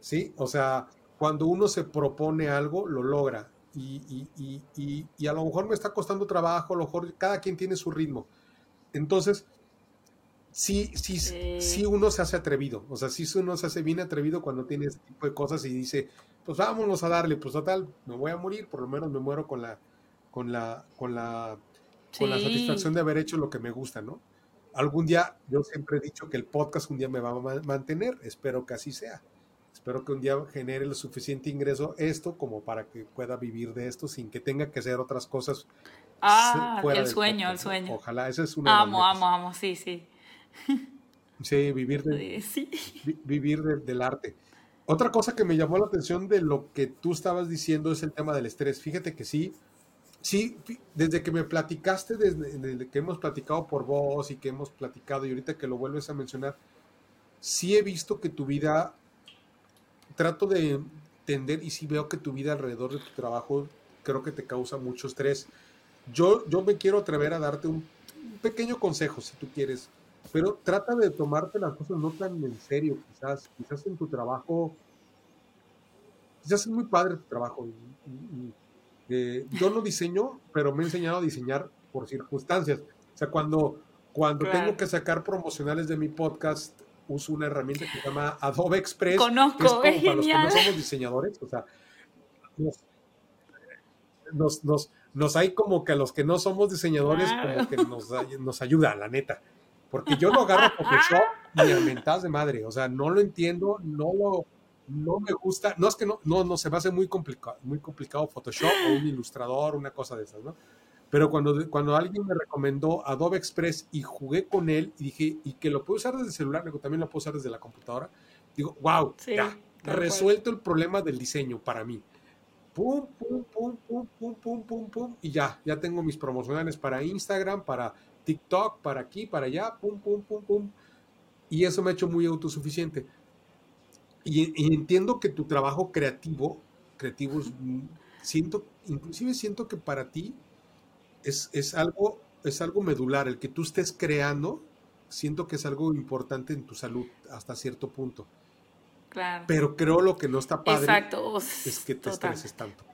[SPEAKER 1] ¿sí? O sea, cuando uno se propone algo, lo logra. Y, a lo mejor me está costando trabajo, a lo mejor cada quien tiene su ritmo. Entonces, sí, sí, sí, uno se hace atrevido. O sea, sí uno se hace bien atrevido cuando tiene este tipo de cosas y dice, pues vámonos a darle, pues total, me voy a morir, por lo menos me muero con la, con la, con la, con la satisfacción de haber hecho lo que me gusta, ¿no? Algún día, yo siempre he dicho que el podcast un día me va a mantener, espero que así sea. Espero que un día genere el suficiente ingreso esto como para que pueda vivir de esto sin que tenga que hacer otras cosas.
[SPEAKER 2] Ah, el sueño, el sueño.
[SPEAKER 1] Ojalá, ese es una.
[SPEAKER 2] Amo, amo, amo, sí, sí.
[SPEAKER 1] Sí, vivir, vivir del arte. Otra cosa que me llamó la atención de lo que tú estabas diciendo es el tema del estrés. Fíjate que sí, sí, desde que me platicaste, desde, desde, que hemos platicado por voz y que hemos platicado y ahorita que lo vuelves a mencionar, sí he visto que tu vida trato de, entender y si veo que tu vida alrededor de tu trabajo creo que te causa mucho estrés. Yo, yo me quiero atrever a darte un, pequeño consejo, si tú quieres, pero trata de tomarte las cosas no tan en serio, quizás, quizás en tu trabajo, quizás es muy padre tu trabajo. Eh, yo no diseño, pero me he enseñado a diseñar por circunstancias. O sea, cuando, cuando tengo que sacar promocionales de mi podcast, uso una herramienta que se llama Adobe Express.
[SPEAKER 2] Conozco,
[SPEAKER 1] es para los que no somos diseñadores, o sea, nos, nos, nos, hay como que a los que no somos diseñadores, como que nos, nos ayuda, la neta. Porque yo no agarro Photoshop ni a mentadas de madre, o sea, no lo entiendo, no lo, no me gusta, no es que no, no, no se me hace muy complicado, muy complicado Photoshop o un ilustrador, una cosa de esas, ¿no? Pero cuando, cuando alguien me recomendó Adobe Express y jugué con él y dije, y que lo puedo usar desde el celular, también lo puedo usar desde la computadora, digo, wow, ya, resuelto el problema del diseño para mí. Pum, pum, pum, pum, pum, pum, pum, pum, y ya, ya tengo mis promocionales para Instagram, para TikTok, para aquí, para allá, pum, pum, pum, pum. Y eso me ha hecho muy autosuficiente. Y, y entiendo que tu trabajo creativo, creativo, es, siento, inclusive siento que para ti es, algo, es algo medular. El que tú estés creando, siento que es algo importante en tu salud hasta cierto punto.
[SPEAKER 2] Claro.
[SPEAKER 1] Pero creo lo que no está padre es que te estreses tanto.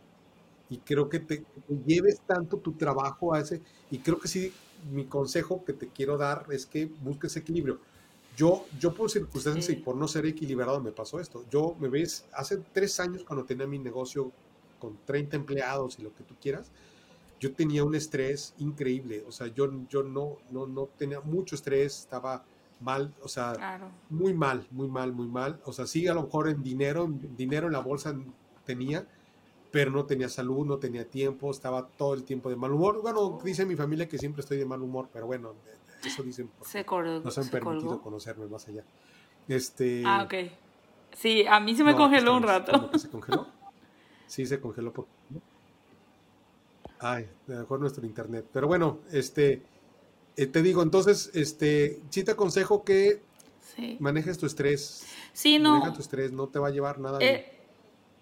[SPEAKER 1] Y creo que te, lleves tanto tu trabajo a ese. Y creo que sí, mi consejo que te quiero dar es que busques equilibrio. Yo, yo por circunstancias y por no ser equilibrado me pasó esto. Yo me ves, hace tres años cuando tenía mi negocio con 30 empleados y lo que tú quieras, yo tenía un estrés increíble, o sea, yo, yo no, no, no tenía mucho estrés, estaba mal, o sea, muy mal, muy mal, muy mal, o sea, sí, a lo mejor en dinero, dinero en la bolsa tenía, pero no tenía salud, no tenía tiempo, estaba todo el tiempo de mal humor. Bueno, dice mi familia que siempre estoy de mal humor, pero bueno, eso dicen.
[SPEAKER 2] Se colgó,
[SPEAKER 1] no se han permitido conocerme más allá. Este,
[SPEAKER 2] ah, ok. Sí, a mí se me congeló un rato.
[SPEAKER 1] ¿Se congeló? Sí, se congeló. Por... Ay, mejor nuestro internet. Pero bueno, este, eh, te digo, entonces, este, sí te aconsejo que manejes tu estrés.
[SPEAKER 2] Sí, no.
[SPEAKER 1] Maneja tu estrés, no te va a llevar nada eh,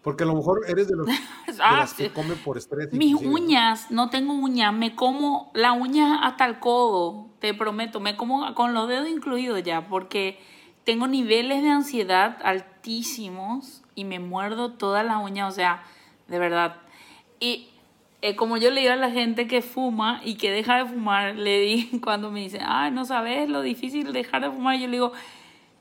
[SPEAKER 1] Porque a lo mejor eres de los ah, que come por estrés.
[SPEAKER 2] Mis uñas, ¿no? tengo uñas, me como la uña hasta el codo, te prometo, me como con los dedos incluidos ya, porque tengo niveles de ansiedad altísimos y me muerdo toda la uña, o sea, de verdad. Y eh, como yo le digo a la gente que fuma y que deja de fumar, le di cuando me dicen, ay, no sabes lo difícil dejar de fumar, yo le digo,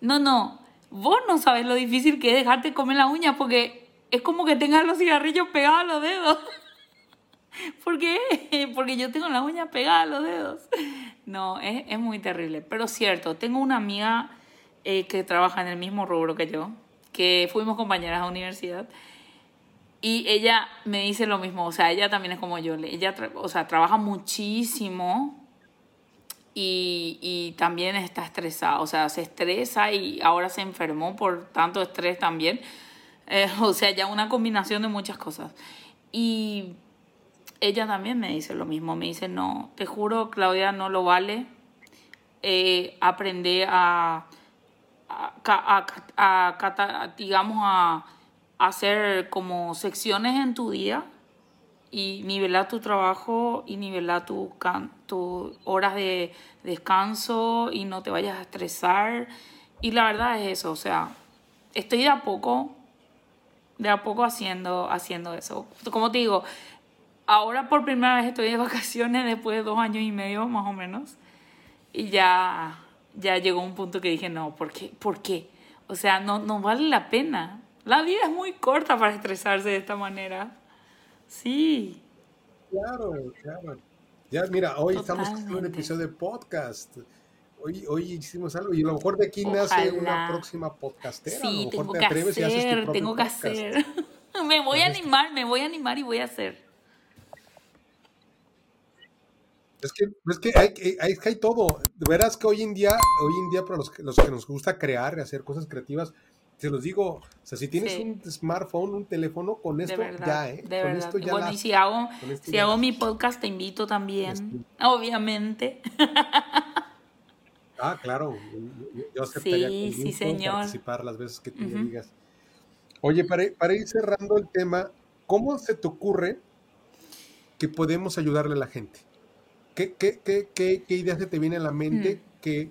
[SPEAKER 2] no, no, vos no sabes lo difícil que es dejarte comer la uña porque es como que tengas los cigarrillos pegados a los dedos. ¿Por qué? Porque yo tengo la uña pegada a los dedos. No, es, es muy terrible. Pero cierto, tengo una amiga eh, que trabaja en el mismo rubro que yo, que fuimos compañeras de universidad. Y ella me dice lo mismo, o sea, ella también es como yo, ella, o sea, trabaja muchísimo y, y, también está estresada, o sea, se estresa y ahora se enfermó por tanto estrés también, eh, o sea, ya una combinación de muchas cosas. Y ella también me dice lo mismo, me dice, no, te juro, Claudia, no lo vale, eh, aprender a, a, a, a digamos, a hacer como secciones en tu día y nivelar tu trabajo y nivelar tus tu horas de descanso y no te vayas a estresar. Y la verdad es eso, o sea, estoy de a poco, de a poco haciendo, haciendo eso. Como te digo, ahora por primera vez estoy de vacaciones después de dos años y medio más o menos. Y ya, ya llegó un punto que dije, no, ¿por qué? ¿Por qué? O sea, no, no vale la pena. La vida es muy corta para estresarse de esta manera. Sí.
[SPEAKER 1] Claro, claro. Ya, mira, hoy estamos haciendo un episodio de podcast. Hoy, hoy hicimos algo y a lo mejor de aquí nace una próxima podcastera.
[SPEAKER 2] Sí, tengo que hacer, tengo que hacer. me voy a animar, me voy a animar y voy a hacer.
[SPEAKER 1] Es que, es que hay, hay, hay todo. Verás que hoy en día, hoy en día para los, los que nos gusta crear y hacer cosas creativas, se los digo, o sea, si tienes un smartphone, un teléfono, con esto ya, ¿eh?
[SPEAKER 2] De con esto ya bueno, y si hago, si hago mi podcast, te invito también, obviamente.
[SPEAKER 1] Ah, claro. Yo aceptaría sí, sí, señor. participar las veces que tú me digas. Oye, para, para ir cerrando el tema, ¿cómo se te ocurre que podemos ayudarle a la gente? ¿Qué, qué, qué, qué, qué idea se te viene a la mente?
[SPEAKER 2] Mm.
[SPEAKER 1] Que,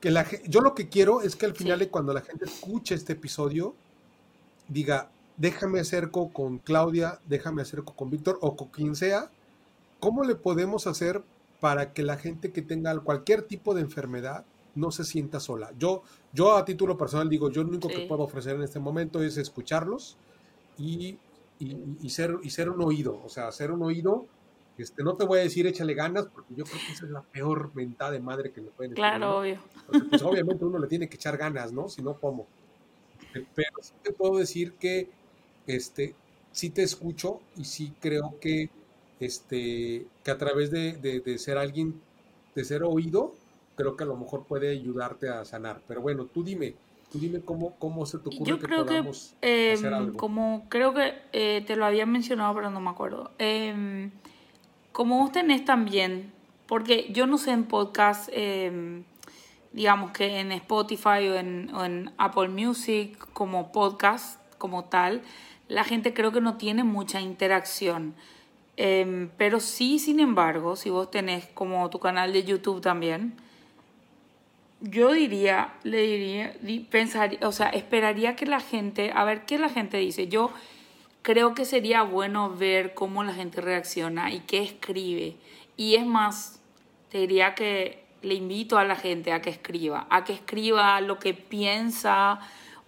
[SPEAKER 1] que la, yo lo que quiero es que al final
[SPEAKER 2] Sí.
[SPEAKER 1] de cuando la gente escuche este episodio, diga, déjame acerco con Claudia, déjame acerco con Víctor o con quien sea, ¿cómo le podemos hacer para que la gente que tenga cualquier tipo de enfermedad no se sienta sola? Yo, yo a título personal digo, yo lo único que
[SPEAKER 2] Sí.
[SPEAKER 1] puedo ofrecer en este momento es escucharlos y, y- y ser, y ser un oído, o sea, ser un oído. Este, no te voy a decir échale ganas, porque yo creo que esa es la peor mentada de madre que le pueden a
[SPEAKER 2] Claro, obvio.
[SPEAKER 1] Porque, pues obviamente uno le tiene que echar ganas, ¿no? Si no, ¿cómo? Pero sí te puedo decir que este, sí te escucho y sí creo que, este, que a través de, de- de ser alguien, de ser oído, creo que a lo mejor puede ayudarte a sanar. Pero bueno, tú dime, tú dime cómo, cómo se te ocurre
[SPEAKER 2] Yo
[SPEAKER 1] que
[SPEAKER 2] creo que,
[SPEAKER 1] podamos hacer
[SPEAKER 2] em,
[SPEAKER 1] algo.
[SPEAKER 2] como creo que eh, te lo había mencionado, pero no me acuerdo. Em, como vos tenés también, porque yo no sé en podcast, em, digamos que en Spotify o en, o en Apple Music como podcast, como tal, la gente creo que no tiene mucha interacción. Em, pero sí, sin embargo, si vos tenés como tu canal de YouTube también, yo diría, le diría, di- pensaría, o sea, esperaría que la gente, a ver qué la gente dice. Yo creo que sería bueno ver cómo la gente reacciona y qué escribe. Y es más, te diría que le invito a la gente a que escriba, a que escriba lo que piensa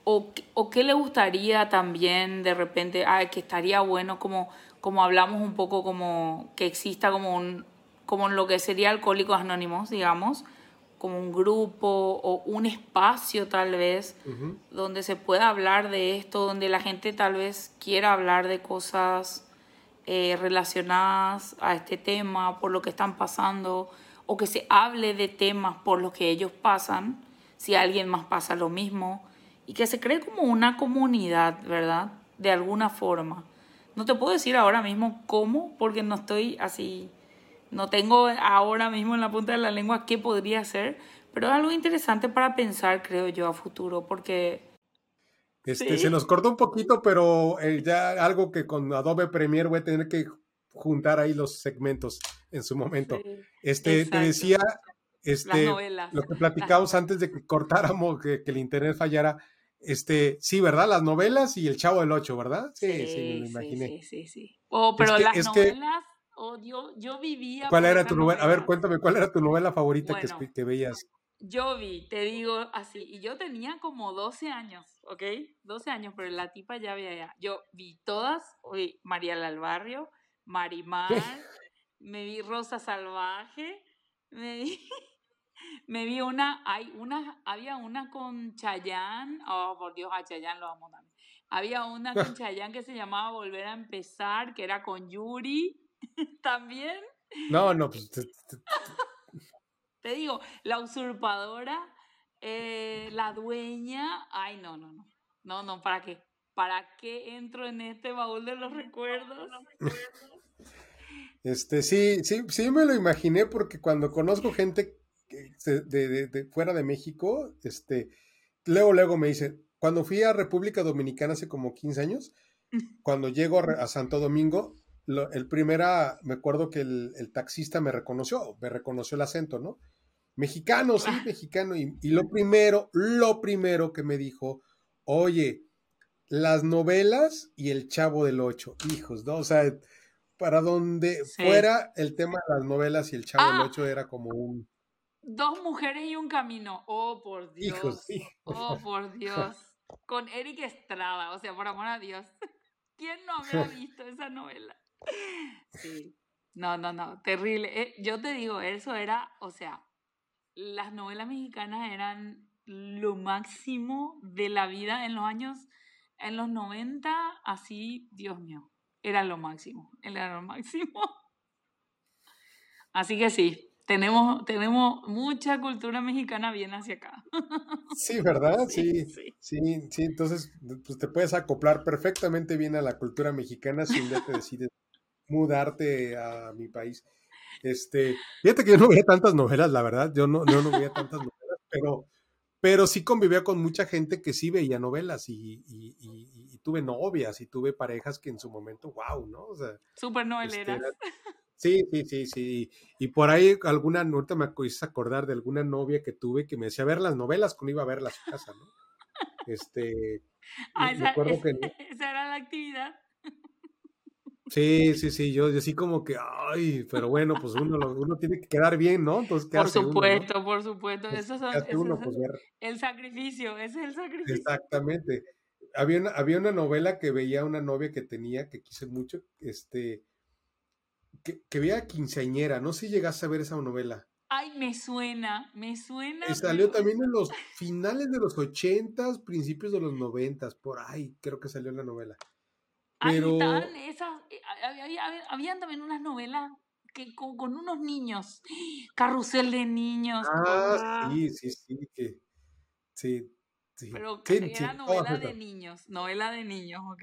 [SPEAKER 2] o, o qué le gustaría también de repente, ah, que estaría bueno como, como hablamos un poco como que exista como un, como lo que sería Alcohólicos Anónimos, digamos, como un grupo o un espacio tal vez
[SPEAKER 1] Ujú.
[SPEAKER 2] donde se pueda hablar de esto, donde la gente tal vez quiera hablar de cosas eh, relacionadas a este tema, por lo que están pasando, o que se hable de temas por los que ellos pasan, si alguien más pasa lo mismo, y que se cree como una comunidad, ¿verdad? De alguna forma. No te puedo decir ahora mismo cómo, porque no estoy así, no tengo ahora mismo en la punta de la lengua qué podría ser, pero es algo interesante para pensar, creo yo, a futuro, porque
[SPEAKER 1] Este,
[SPEAKER 2] Sí.
[SPEAKER 1] Se nos cortó un poquito, pero eh, ya algo que con Adobe Premiere voy a tener que juntar ahí los segmentos en su momento.
[SPEAKER 2] Sí,
[SPEAKER 1] Este, te decía, este, lo que platicamos antes de que cortáramos, que, que el internet fallara, este, sí, ¿verdad? Las novelas y el Chavo del Ocho, ¿verdad? Sí, sí, me
[SPEAKER 2] Sí,
[SPEAKER 1] lo imaginé.
[SPEAKER 2] sí, sí, sí. Oh, pero
[SPEAKER 1] que-
[SPEAKER 2] las
[SPEAKER 1] es que-
[SPEAKER 2] novelas, oh, yo, yo vivía
[SPEAKER 1] ¿Cuál era tu novela? A ver,
[SPEAKER 2] novelas.
[SPEAKER 1] cuéntame, ¿cuál era tu novela favorita que,
[SPEAKER 2] Bueno.
[SPEAKER 1] que veías?
[SPEAKER 2] Yo vi, te digo así, y yo tenía como 12 años, ¿ok? 12 años, pero la tipa ya había ya. Yo vi todas, oí María del Barrio, Marimar, me vi Rosa Salvaje, me vi, me vi una, hay una, había una con Chayanne, oh por Dios, a Chayanne lo amo también. Había una con Chayanne que se llamaba Volver a Empezar, que era con Yuri, también.
[SPEAKER 1] No, no, pues te- te-
[SPEAKER 2] Te digo, la usurpadora, eh, la dueña. Ay, no, no, no. No, no, ¿para qué? ¿Para qué entro en este baúl de los recuerdos?
[SPEAKER 1] Este, sí, sí, sí me lo imaginé porque cuando conozco gente de, de- de fuera de México, este, luego, luego me dicen, cuando fui a República Dominicana hace como 15 años, cuando llego a, Santo Domingo, lo- el primera, me acuerdo que el, el taxista me reconoció, me reconoció el acento, ¿no? Mexicano, sí, mexicano. Y, y lo primero, lo primero que me dijo, oye, las novelas y el Chavo del Ocho, hijos, ¿no? O sea, para donde
[SPEAKER 2] Sí.
[SPEAKER 1] fuera el tema de las novelas y el Chavo del
[SPEAKER 2] Ah.
[SPEAKER 1] Ocho era como un,
[SPEAKER 2] Dos mujeres y un camino. Oh, por Dios.
[SPEAKER 1] hijos, sí.
[SPEAKER 2] Oh, por Dios. Con Eric Estrada, o sea, por amor a Dios. ¿Quién no había visto esa novela? Sí. No, no, no, terrible. Eh, yo te digo, eso era, o sea, las novelas mexicanas eran lo máximo de la vida en los años, en los 90, así, Dios mío, era lo máximo, era lo máximo. Así que sí, tenemos, tenemos mucha cultura mexicana bien hacia acá.
[SPEAKER 1] Sí, ¿verdad? Sí,
[SPEAKER 2] sí.
[SPEAKER 1] sí, sí. Entonces, pues te puedes acoplar perfectamente bien a la cultura mexicana si un día te decides mudarte a mi país. Este, fíjate que yo no veía tantas novelas, la verdad, yo no, yo no veía tantas novelas, pero, pero sí convivía con mucha gente que sí veía novelas y, tuve novias y tuve parejas que en su momento, wow, ¿no? O sea,
[SPEAKER 2] Súper noveleras. Este,
[SPEAKER 1] sí, sí, sí, sí. Y por ahí alguna, ahorita me hice acordar de alguna novia que tuve que me decía ver las novelas cuando iba a verlas a su casa, ¿no? Este,
[SPEAKER 2] ah, esa, que, esa era la actividad.
[SPEAKER 1] Sí, sí, sí, yo, así como que, ay, pero bueno, pues uno, uno tiene que quedar bien, ¿no? Entonces,
[SPEAKER 2] ¿qué por supuesto, por supuesto, eso, es el sacrificio, ese es el sacrificio.
[SPEAKER 1] Exactamente. Había una, había una novela que veía una novia que tenía, que quise mucho, este, que, que veía quinceañera, no sé si llegaste a ver esa novela.
[SPEAKER 2] Ay, me suena, me suena.
[SPEAKER 1] Y salió también en los finales de los ochentas, principios de los noventas, por ahí creo que salió la novela.
[SPEAKER 2] Pero... esas, eh, había, habían también unas novelas que con, unos niños, carrusel de niños.
[SPEAKER 1] Ah, sí, sí, sí, que, sí,
[SPEAKER 2] sí. Pero era novela de niños, novela de niños, ¿ok?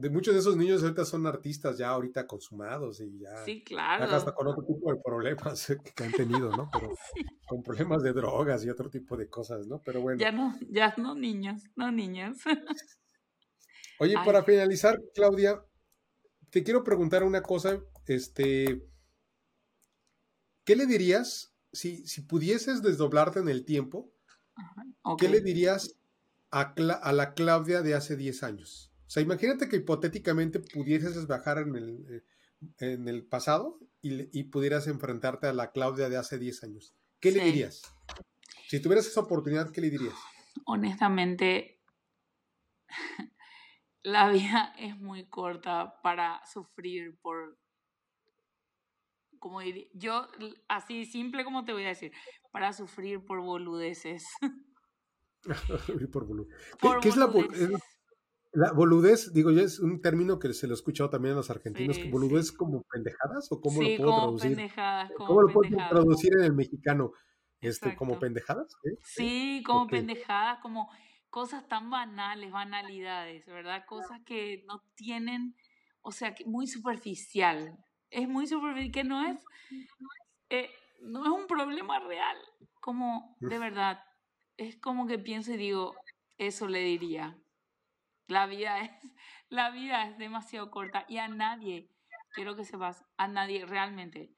[SPEAKER 1] De muchos de esos niños ahorita son artistas ya ahorita consumados y ya.
[SPEAKER 2] Sí, claro.
[SPEAKER 1] hasta con otro tipo de problemas que han tenido, ¿no? Pero con problemas de drogas y otro tipo de cosas, ¿no? Pero bueno.
[SPEAKER 2] Ya no, ya no niños, no niños.
[SPEAKER 1] Oye, para finalizar, Claudia, te quiero preguntar una cosa, este, ¿qué le dirías si, si pudieses desdoblarte en el tiempo? ¿Qué le dirías a, la Claudia de hace 10 años? O sea, imagínate que hipotéticamente pudieses bajar en el, eh, en el pasado y, pudieras enfrentarte a la Claudia de hace 10 años. ¿Qué le dirías? Si tuvieras esa oportunidad, ¿qué le dirías?
[SPEAKER 2] Honestamente, la vida es muy corta para sufrir por, como diría, yo así simple como te voy a decir, para sufrir por boludeces.
[SPEAKER 1] por ¿Qué, es la, la, boludez? Digo, ya es un término que se lo he escuchado también a los argentinos. ¿Boludez como pendejadas o cómo lo puedo como traducir?
[SPEAKER 2] Pendejadas, como
[SPEAKER 1] ¿Cómo lo puedo traducir en el mexicano? Este, ¿Como pendejadas?
[SPEAKER 2] Sí, como pendejadas, como cosas tan banales, banalidades, ¿verdad? Cosas que no tienen, o sea, muy superficial. Es muy superficial, que no es, eh, no es un problema real. Como, de verdad, es como que pienso y digo, eso le diría. La vida es, la vida es demasiado corta y a nadie, quiero que sepas, a nadie realmente,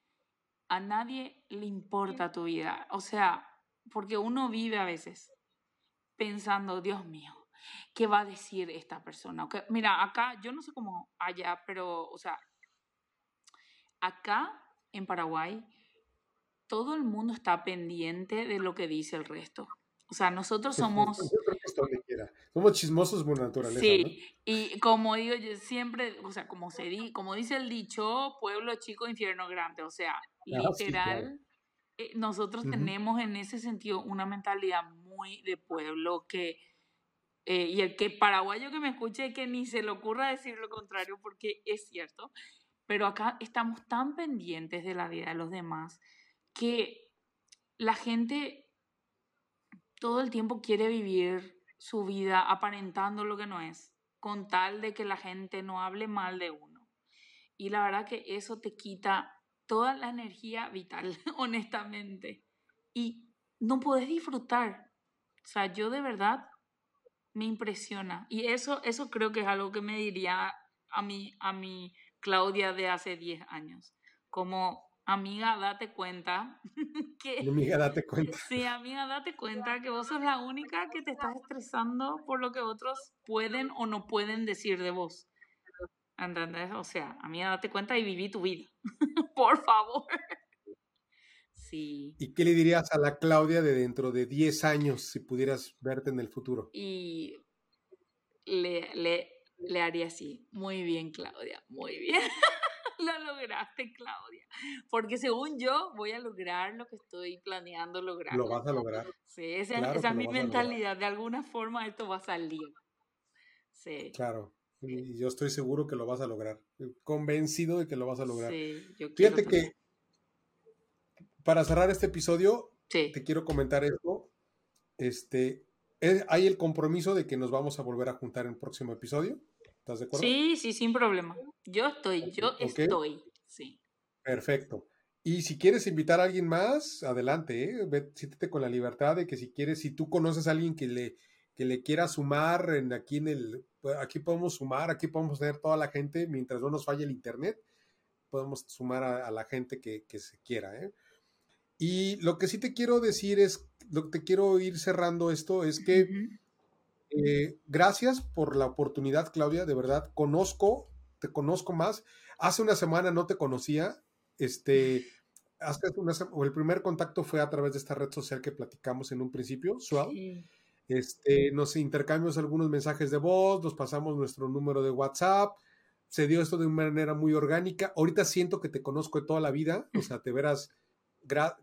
[SPEAKER 2] a nadie le importa tu vida. O sea, porque uno vive a veces pensando, Dios mío, ¿qué va a decir esta persona? mira, acá, yo no sé cómo allá, pero, o sea, acá en Paraguay, todo el mundo está pendiente de lo que dice el resto. O sea, nosotros somos...
[SPEAKER 1] Somos chismosos por naturaleza.
[SPEAKER 2] Sí, y como digo yo siempre, o sea, como, se di, como dice el dicho, pueblo chico, infierno grande. O sea, ah, literal, eh, nosotros tenemos en ese sentido una mentalidad muy de pueblo que, eh, y el que paraguayo que me escuche que ni se le ocurra decir lo contrario porque es cierto, pero acá estamos tan pendientes de la vida de los demás que la gente todo el tiempo quiere vivir su vida aparentando lo que no es, con tal de que la gente no hable mal de uno. Y la verdad que eso te quita toda la energía vital, honestamente. Y no puedes disfrutar. O sea, yo de verdad me impresiona. Y eso, eso creo que es algo que me diría a mí, a mi Claudia de hace 10 años. Como, amiga, date cuenta que...
[SPEAKER 1] Amiga, date cuenta.
[SPEAKER 2] Sí, amiga, date cuenta que vos sos la única que te estás estresando por lo que otros pueden o no pueden decir de vos. ¿Entendés? O sea, amiga, date cuenta y viví tu vida. por favor. Sí.
[SPEAKER 1] ¿Y qué le dirías a la Claudia de dentro de 10 años si pudieras verte en el futuro?
[SPEAKER 2] Y le, le, le haría así. Muy bien, Claudia, muy bien. lo lograste, Claudia. Porque según yo, voy a lograr lo que estoy planeando lograr.
[SPEAKER 1] Lo vas a lograr.
[SPEAKER 2] Sí, esa, esa es mi mentalidad. De alguna forma esto va a salir. Sí.
[SPEAKER 1] Claro. Y yo estoy seguro que lo vas a lograr. Convencido de que lo vas a lograr. Sí, yo Fíjate que para cerrar este episodio, te quiero comentar esto. Este, hay el compromiso de que nos vamos a volver a juntar en el próximo episodio. ¿Estás de acuerdo?
[SPEAKER 2] Sí, sí, sin problema. Yo estoy, yo estoy, sí.
[SPEAKER 1] Perfecto. Y si quieres invitar a alguien más, adelante, ¿eh? siéntete con la libertad de que si quieres, si tú conoces a alguien que le, que le quiera sumar en aquí en el, pues, aquí podemos sumar, aquí podemos tener toda la gente, mientras no nos falle el internet, podemos sumar a, la gente que, se quiera. ¿eh? Y lo que sí te quiero decir es, lo que te quiero ir cerrando esto es que eh, gracias por la oportunidad, Claudia, de verdad, conozco, te conozco más. Hace una semana no te conocía, este, hace una, o el primer contacto fue a través de esta red social que platicamos en un principio, Swell. Este, nos intercambiamos algunos mensajes de voz, nos pasamos nuestro número de WhatsApp, se dio esto de una manera muy orgánica. Ahorita siento que te conozco de toda la vida, o sea, te verás,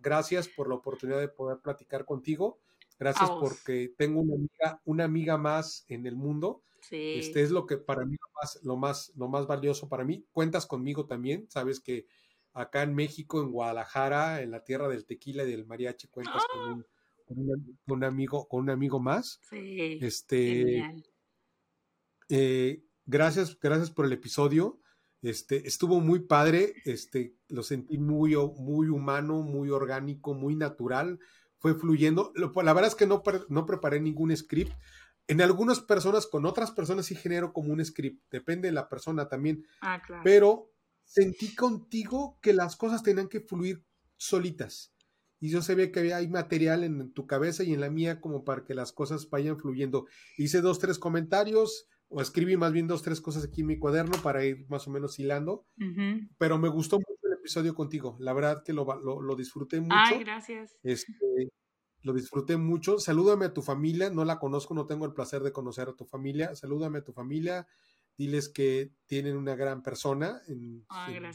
[SPEAKER 1] gracias por la oportunidad de poder platicar contigo. Gracias porque tengo una amiga, una amiga más en el mundo. Este es lo que para mí lo más, lo más, lo más valioso para mí. Cuentas conmigo también. Sabes que acá en México, en Guadalajara, en la tierra del tequila y del mariachi, cuentas con ¡Ah! un con un, amigo, con un amigo más.
[SPEAKER 2] Sí.
[SPEAKER 1] Este, eh, gracias, gracias por el episodio. Este, estuvo muy padre, este, lo sentí muy, muy humano, muy orgánico, muy natural, fue fluyendo. La verdad es que no, no preparé ningún script. En algunas personas, con otras personas sí genero como un script, depende de la persona también.
[SPEAKER 2] Ah, claro.
[SPEAKER 1] Pero sentí contigo que las cosas tenían que fluir solitas y yo sabía que había, hay material en tu cabeza y en la mía como para que las cosas vayan fluyendo. Hice dos, tres comentarios, o escribí más bien dos, tres cosas aquí en mi cuaderno para ir más o menos hilando, pero me gustó episodio contigo, la verdad que lo, lo, disfruté mucho.
[SPEAKER 2] Ay, gracias.
[SPEAKER 1] Este, lo disfruté mucho. Salúdame a tu familia, no la conozco, no tengo el placer de conocer a tu familia. Salúdame a tu familia, diles que tienen una gran persona en,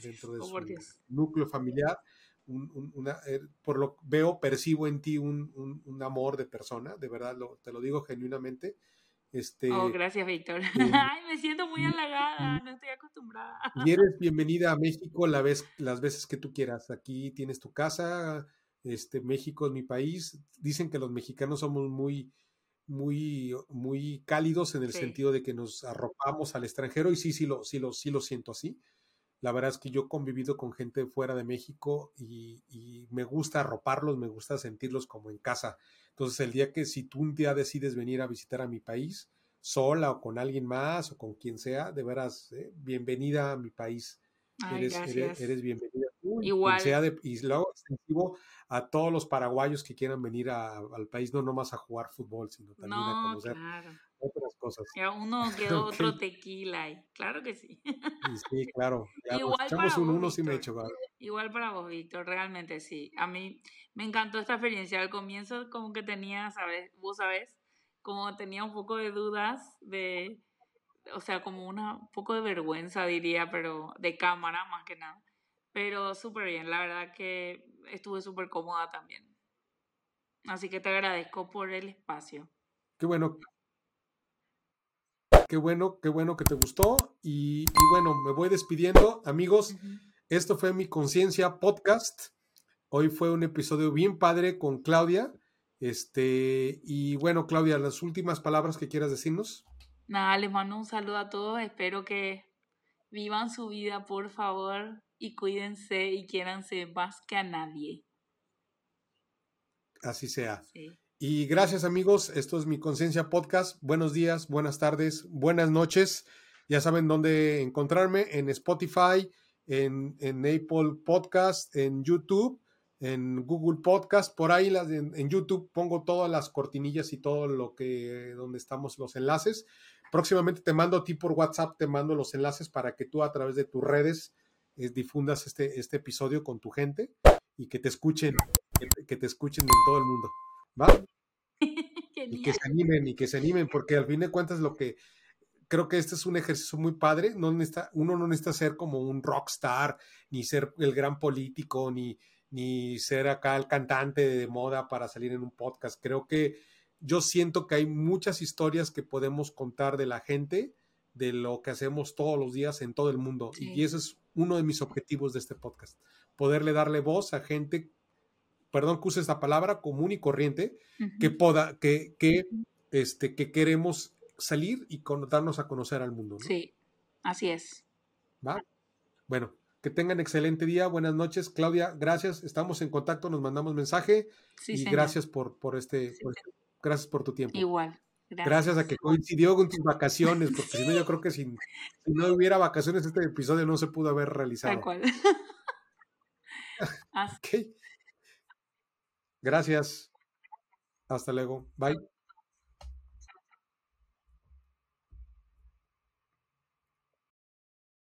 [SPEAKER 1] dentro de su núcleo familiar una, eh, por lo veo, percibo en ti un, un, amor de persona, de verdad, lo, te lo digo genuinamente. Este,
[SPEAKER 2] oh, gracias, Víctor. Ay, me siento muy halagada, no estoy acostumbrada.
[SPEAKER 1] Y eres bienvenida a México la vez, las veces que tú quieras. Aquí tienes tu casa, este, México es mi país. Dicen que los mexicanos somos muy, muy, muy cálidos en el sentido de que nos arropamos al extranjero y sí, sí lo, sí lo, sí lo siento así. La verdad es que yo he convivido con gente fuera de México y, me gusta arroparlos, me gusta sentirlos como en casa. Entonces, el día que si tú un día decides venir a visitar a mi país, sola o con alguien más o con quien sea, de veras, eh, bienvenida a mi país. eres, eres, bienvenida.
[SPEAKER 2] Igual.
[SPEAKER 1] y luego extensivo a todos los paraguayos que quieran venir al país, no nomás a jugar fútbol, sino también a conocer otras cosas.
[SPEAKER 2] Ya uno quedó otro tequila ahí, claro que sí.
[SPEAKER 1] Sí, claro.
[SPEAKER 2] Igual para un uno sí me hecho, Igual para vos, Víctor, realmente sí. A mí me encantó esta experiencia. Al comienzo como que tenía, sabes, vos sabes, como tenía un poco de dudas de, o sea, como una, un poco de vergüenza diría, pero de cámara más que nada. Pero súper bien, la verdad que estuve súper cómoda también. Así que te agradezco por el espacio.
[SPEAKER 1] Qué bueno, Qué bueno, qué bueno que te gustó. Y, bueno, me voy despidiendo. Amigos, esto fue mi Conciencia Podcast. Hoy fue un episodio bien padre con Claudia. Este, y bueno, Claudia, las últimas palabras que quieras decirnos.
[SPEAKER 2] Nada, les mando un saludo a todos. Espero que vivan su vida, por favor, y cuídense y quiéranse más que a nadie.
[SPEAKER 1] Así sea. Sí. Y gracias amigos, esto es mi Conciencia Podcast. Buenos días, buenas tardes, buenas noches. Ya saben dónde encontrarme en Spotify, en, Apple Podcast, en YouTube, en Google Podcast. Por ahí en, en, YouTube pongo todas las cortinillas y todo lo que, donde estamos los enlaces. Próximamente te mando a ti por WhatsApp, te mando los enlaces para que tú a través de tus redes eh, difundas este, este episodio con tu gente y que te escuchen, que te escuchen en todo el mundo. Y que se animen, y que se animen, porque al fin de cuentas lo que creo que este es un ejercicio muy padre, no necesita, uno no necesita ser como un rockstar, ni ser el gran político, ni, ni ser acá el cantante de moda para salir en un podcast. Creo que yo siento que hay muchas historias que podemos contar de la gente, de lo que hacemos todos los días en todo el mundo. Y ese es uno de mis objetivos de este podcast, poderle darle voz a gente perdón que use esta palabra, común y corriente, que, poda, que, que, este, que queremos salir y darnos a conocer al mundo.
[SPEAKER 2] Sí, así es.
[SPEAKER 1] ¿Va? Bueno, Que tengan excelente día, buenas noches. Claudia, gracias. Estamos en contacto, nos mandamos mensaje. y gracias por, por este, gracias por tu tiempo.
[SPEAKER 2] Igual.
[SPEAKER 1] Gracias. a que coincidió con tus vacaciones, porque si no, yo creo que si, no hubiera vacaciones, este episodio no se pudo haber realizado.
[SPEAKER 2] Tal cual.
[SPEAKER 1] Gracias. Hasta luego. Bye.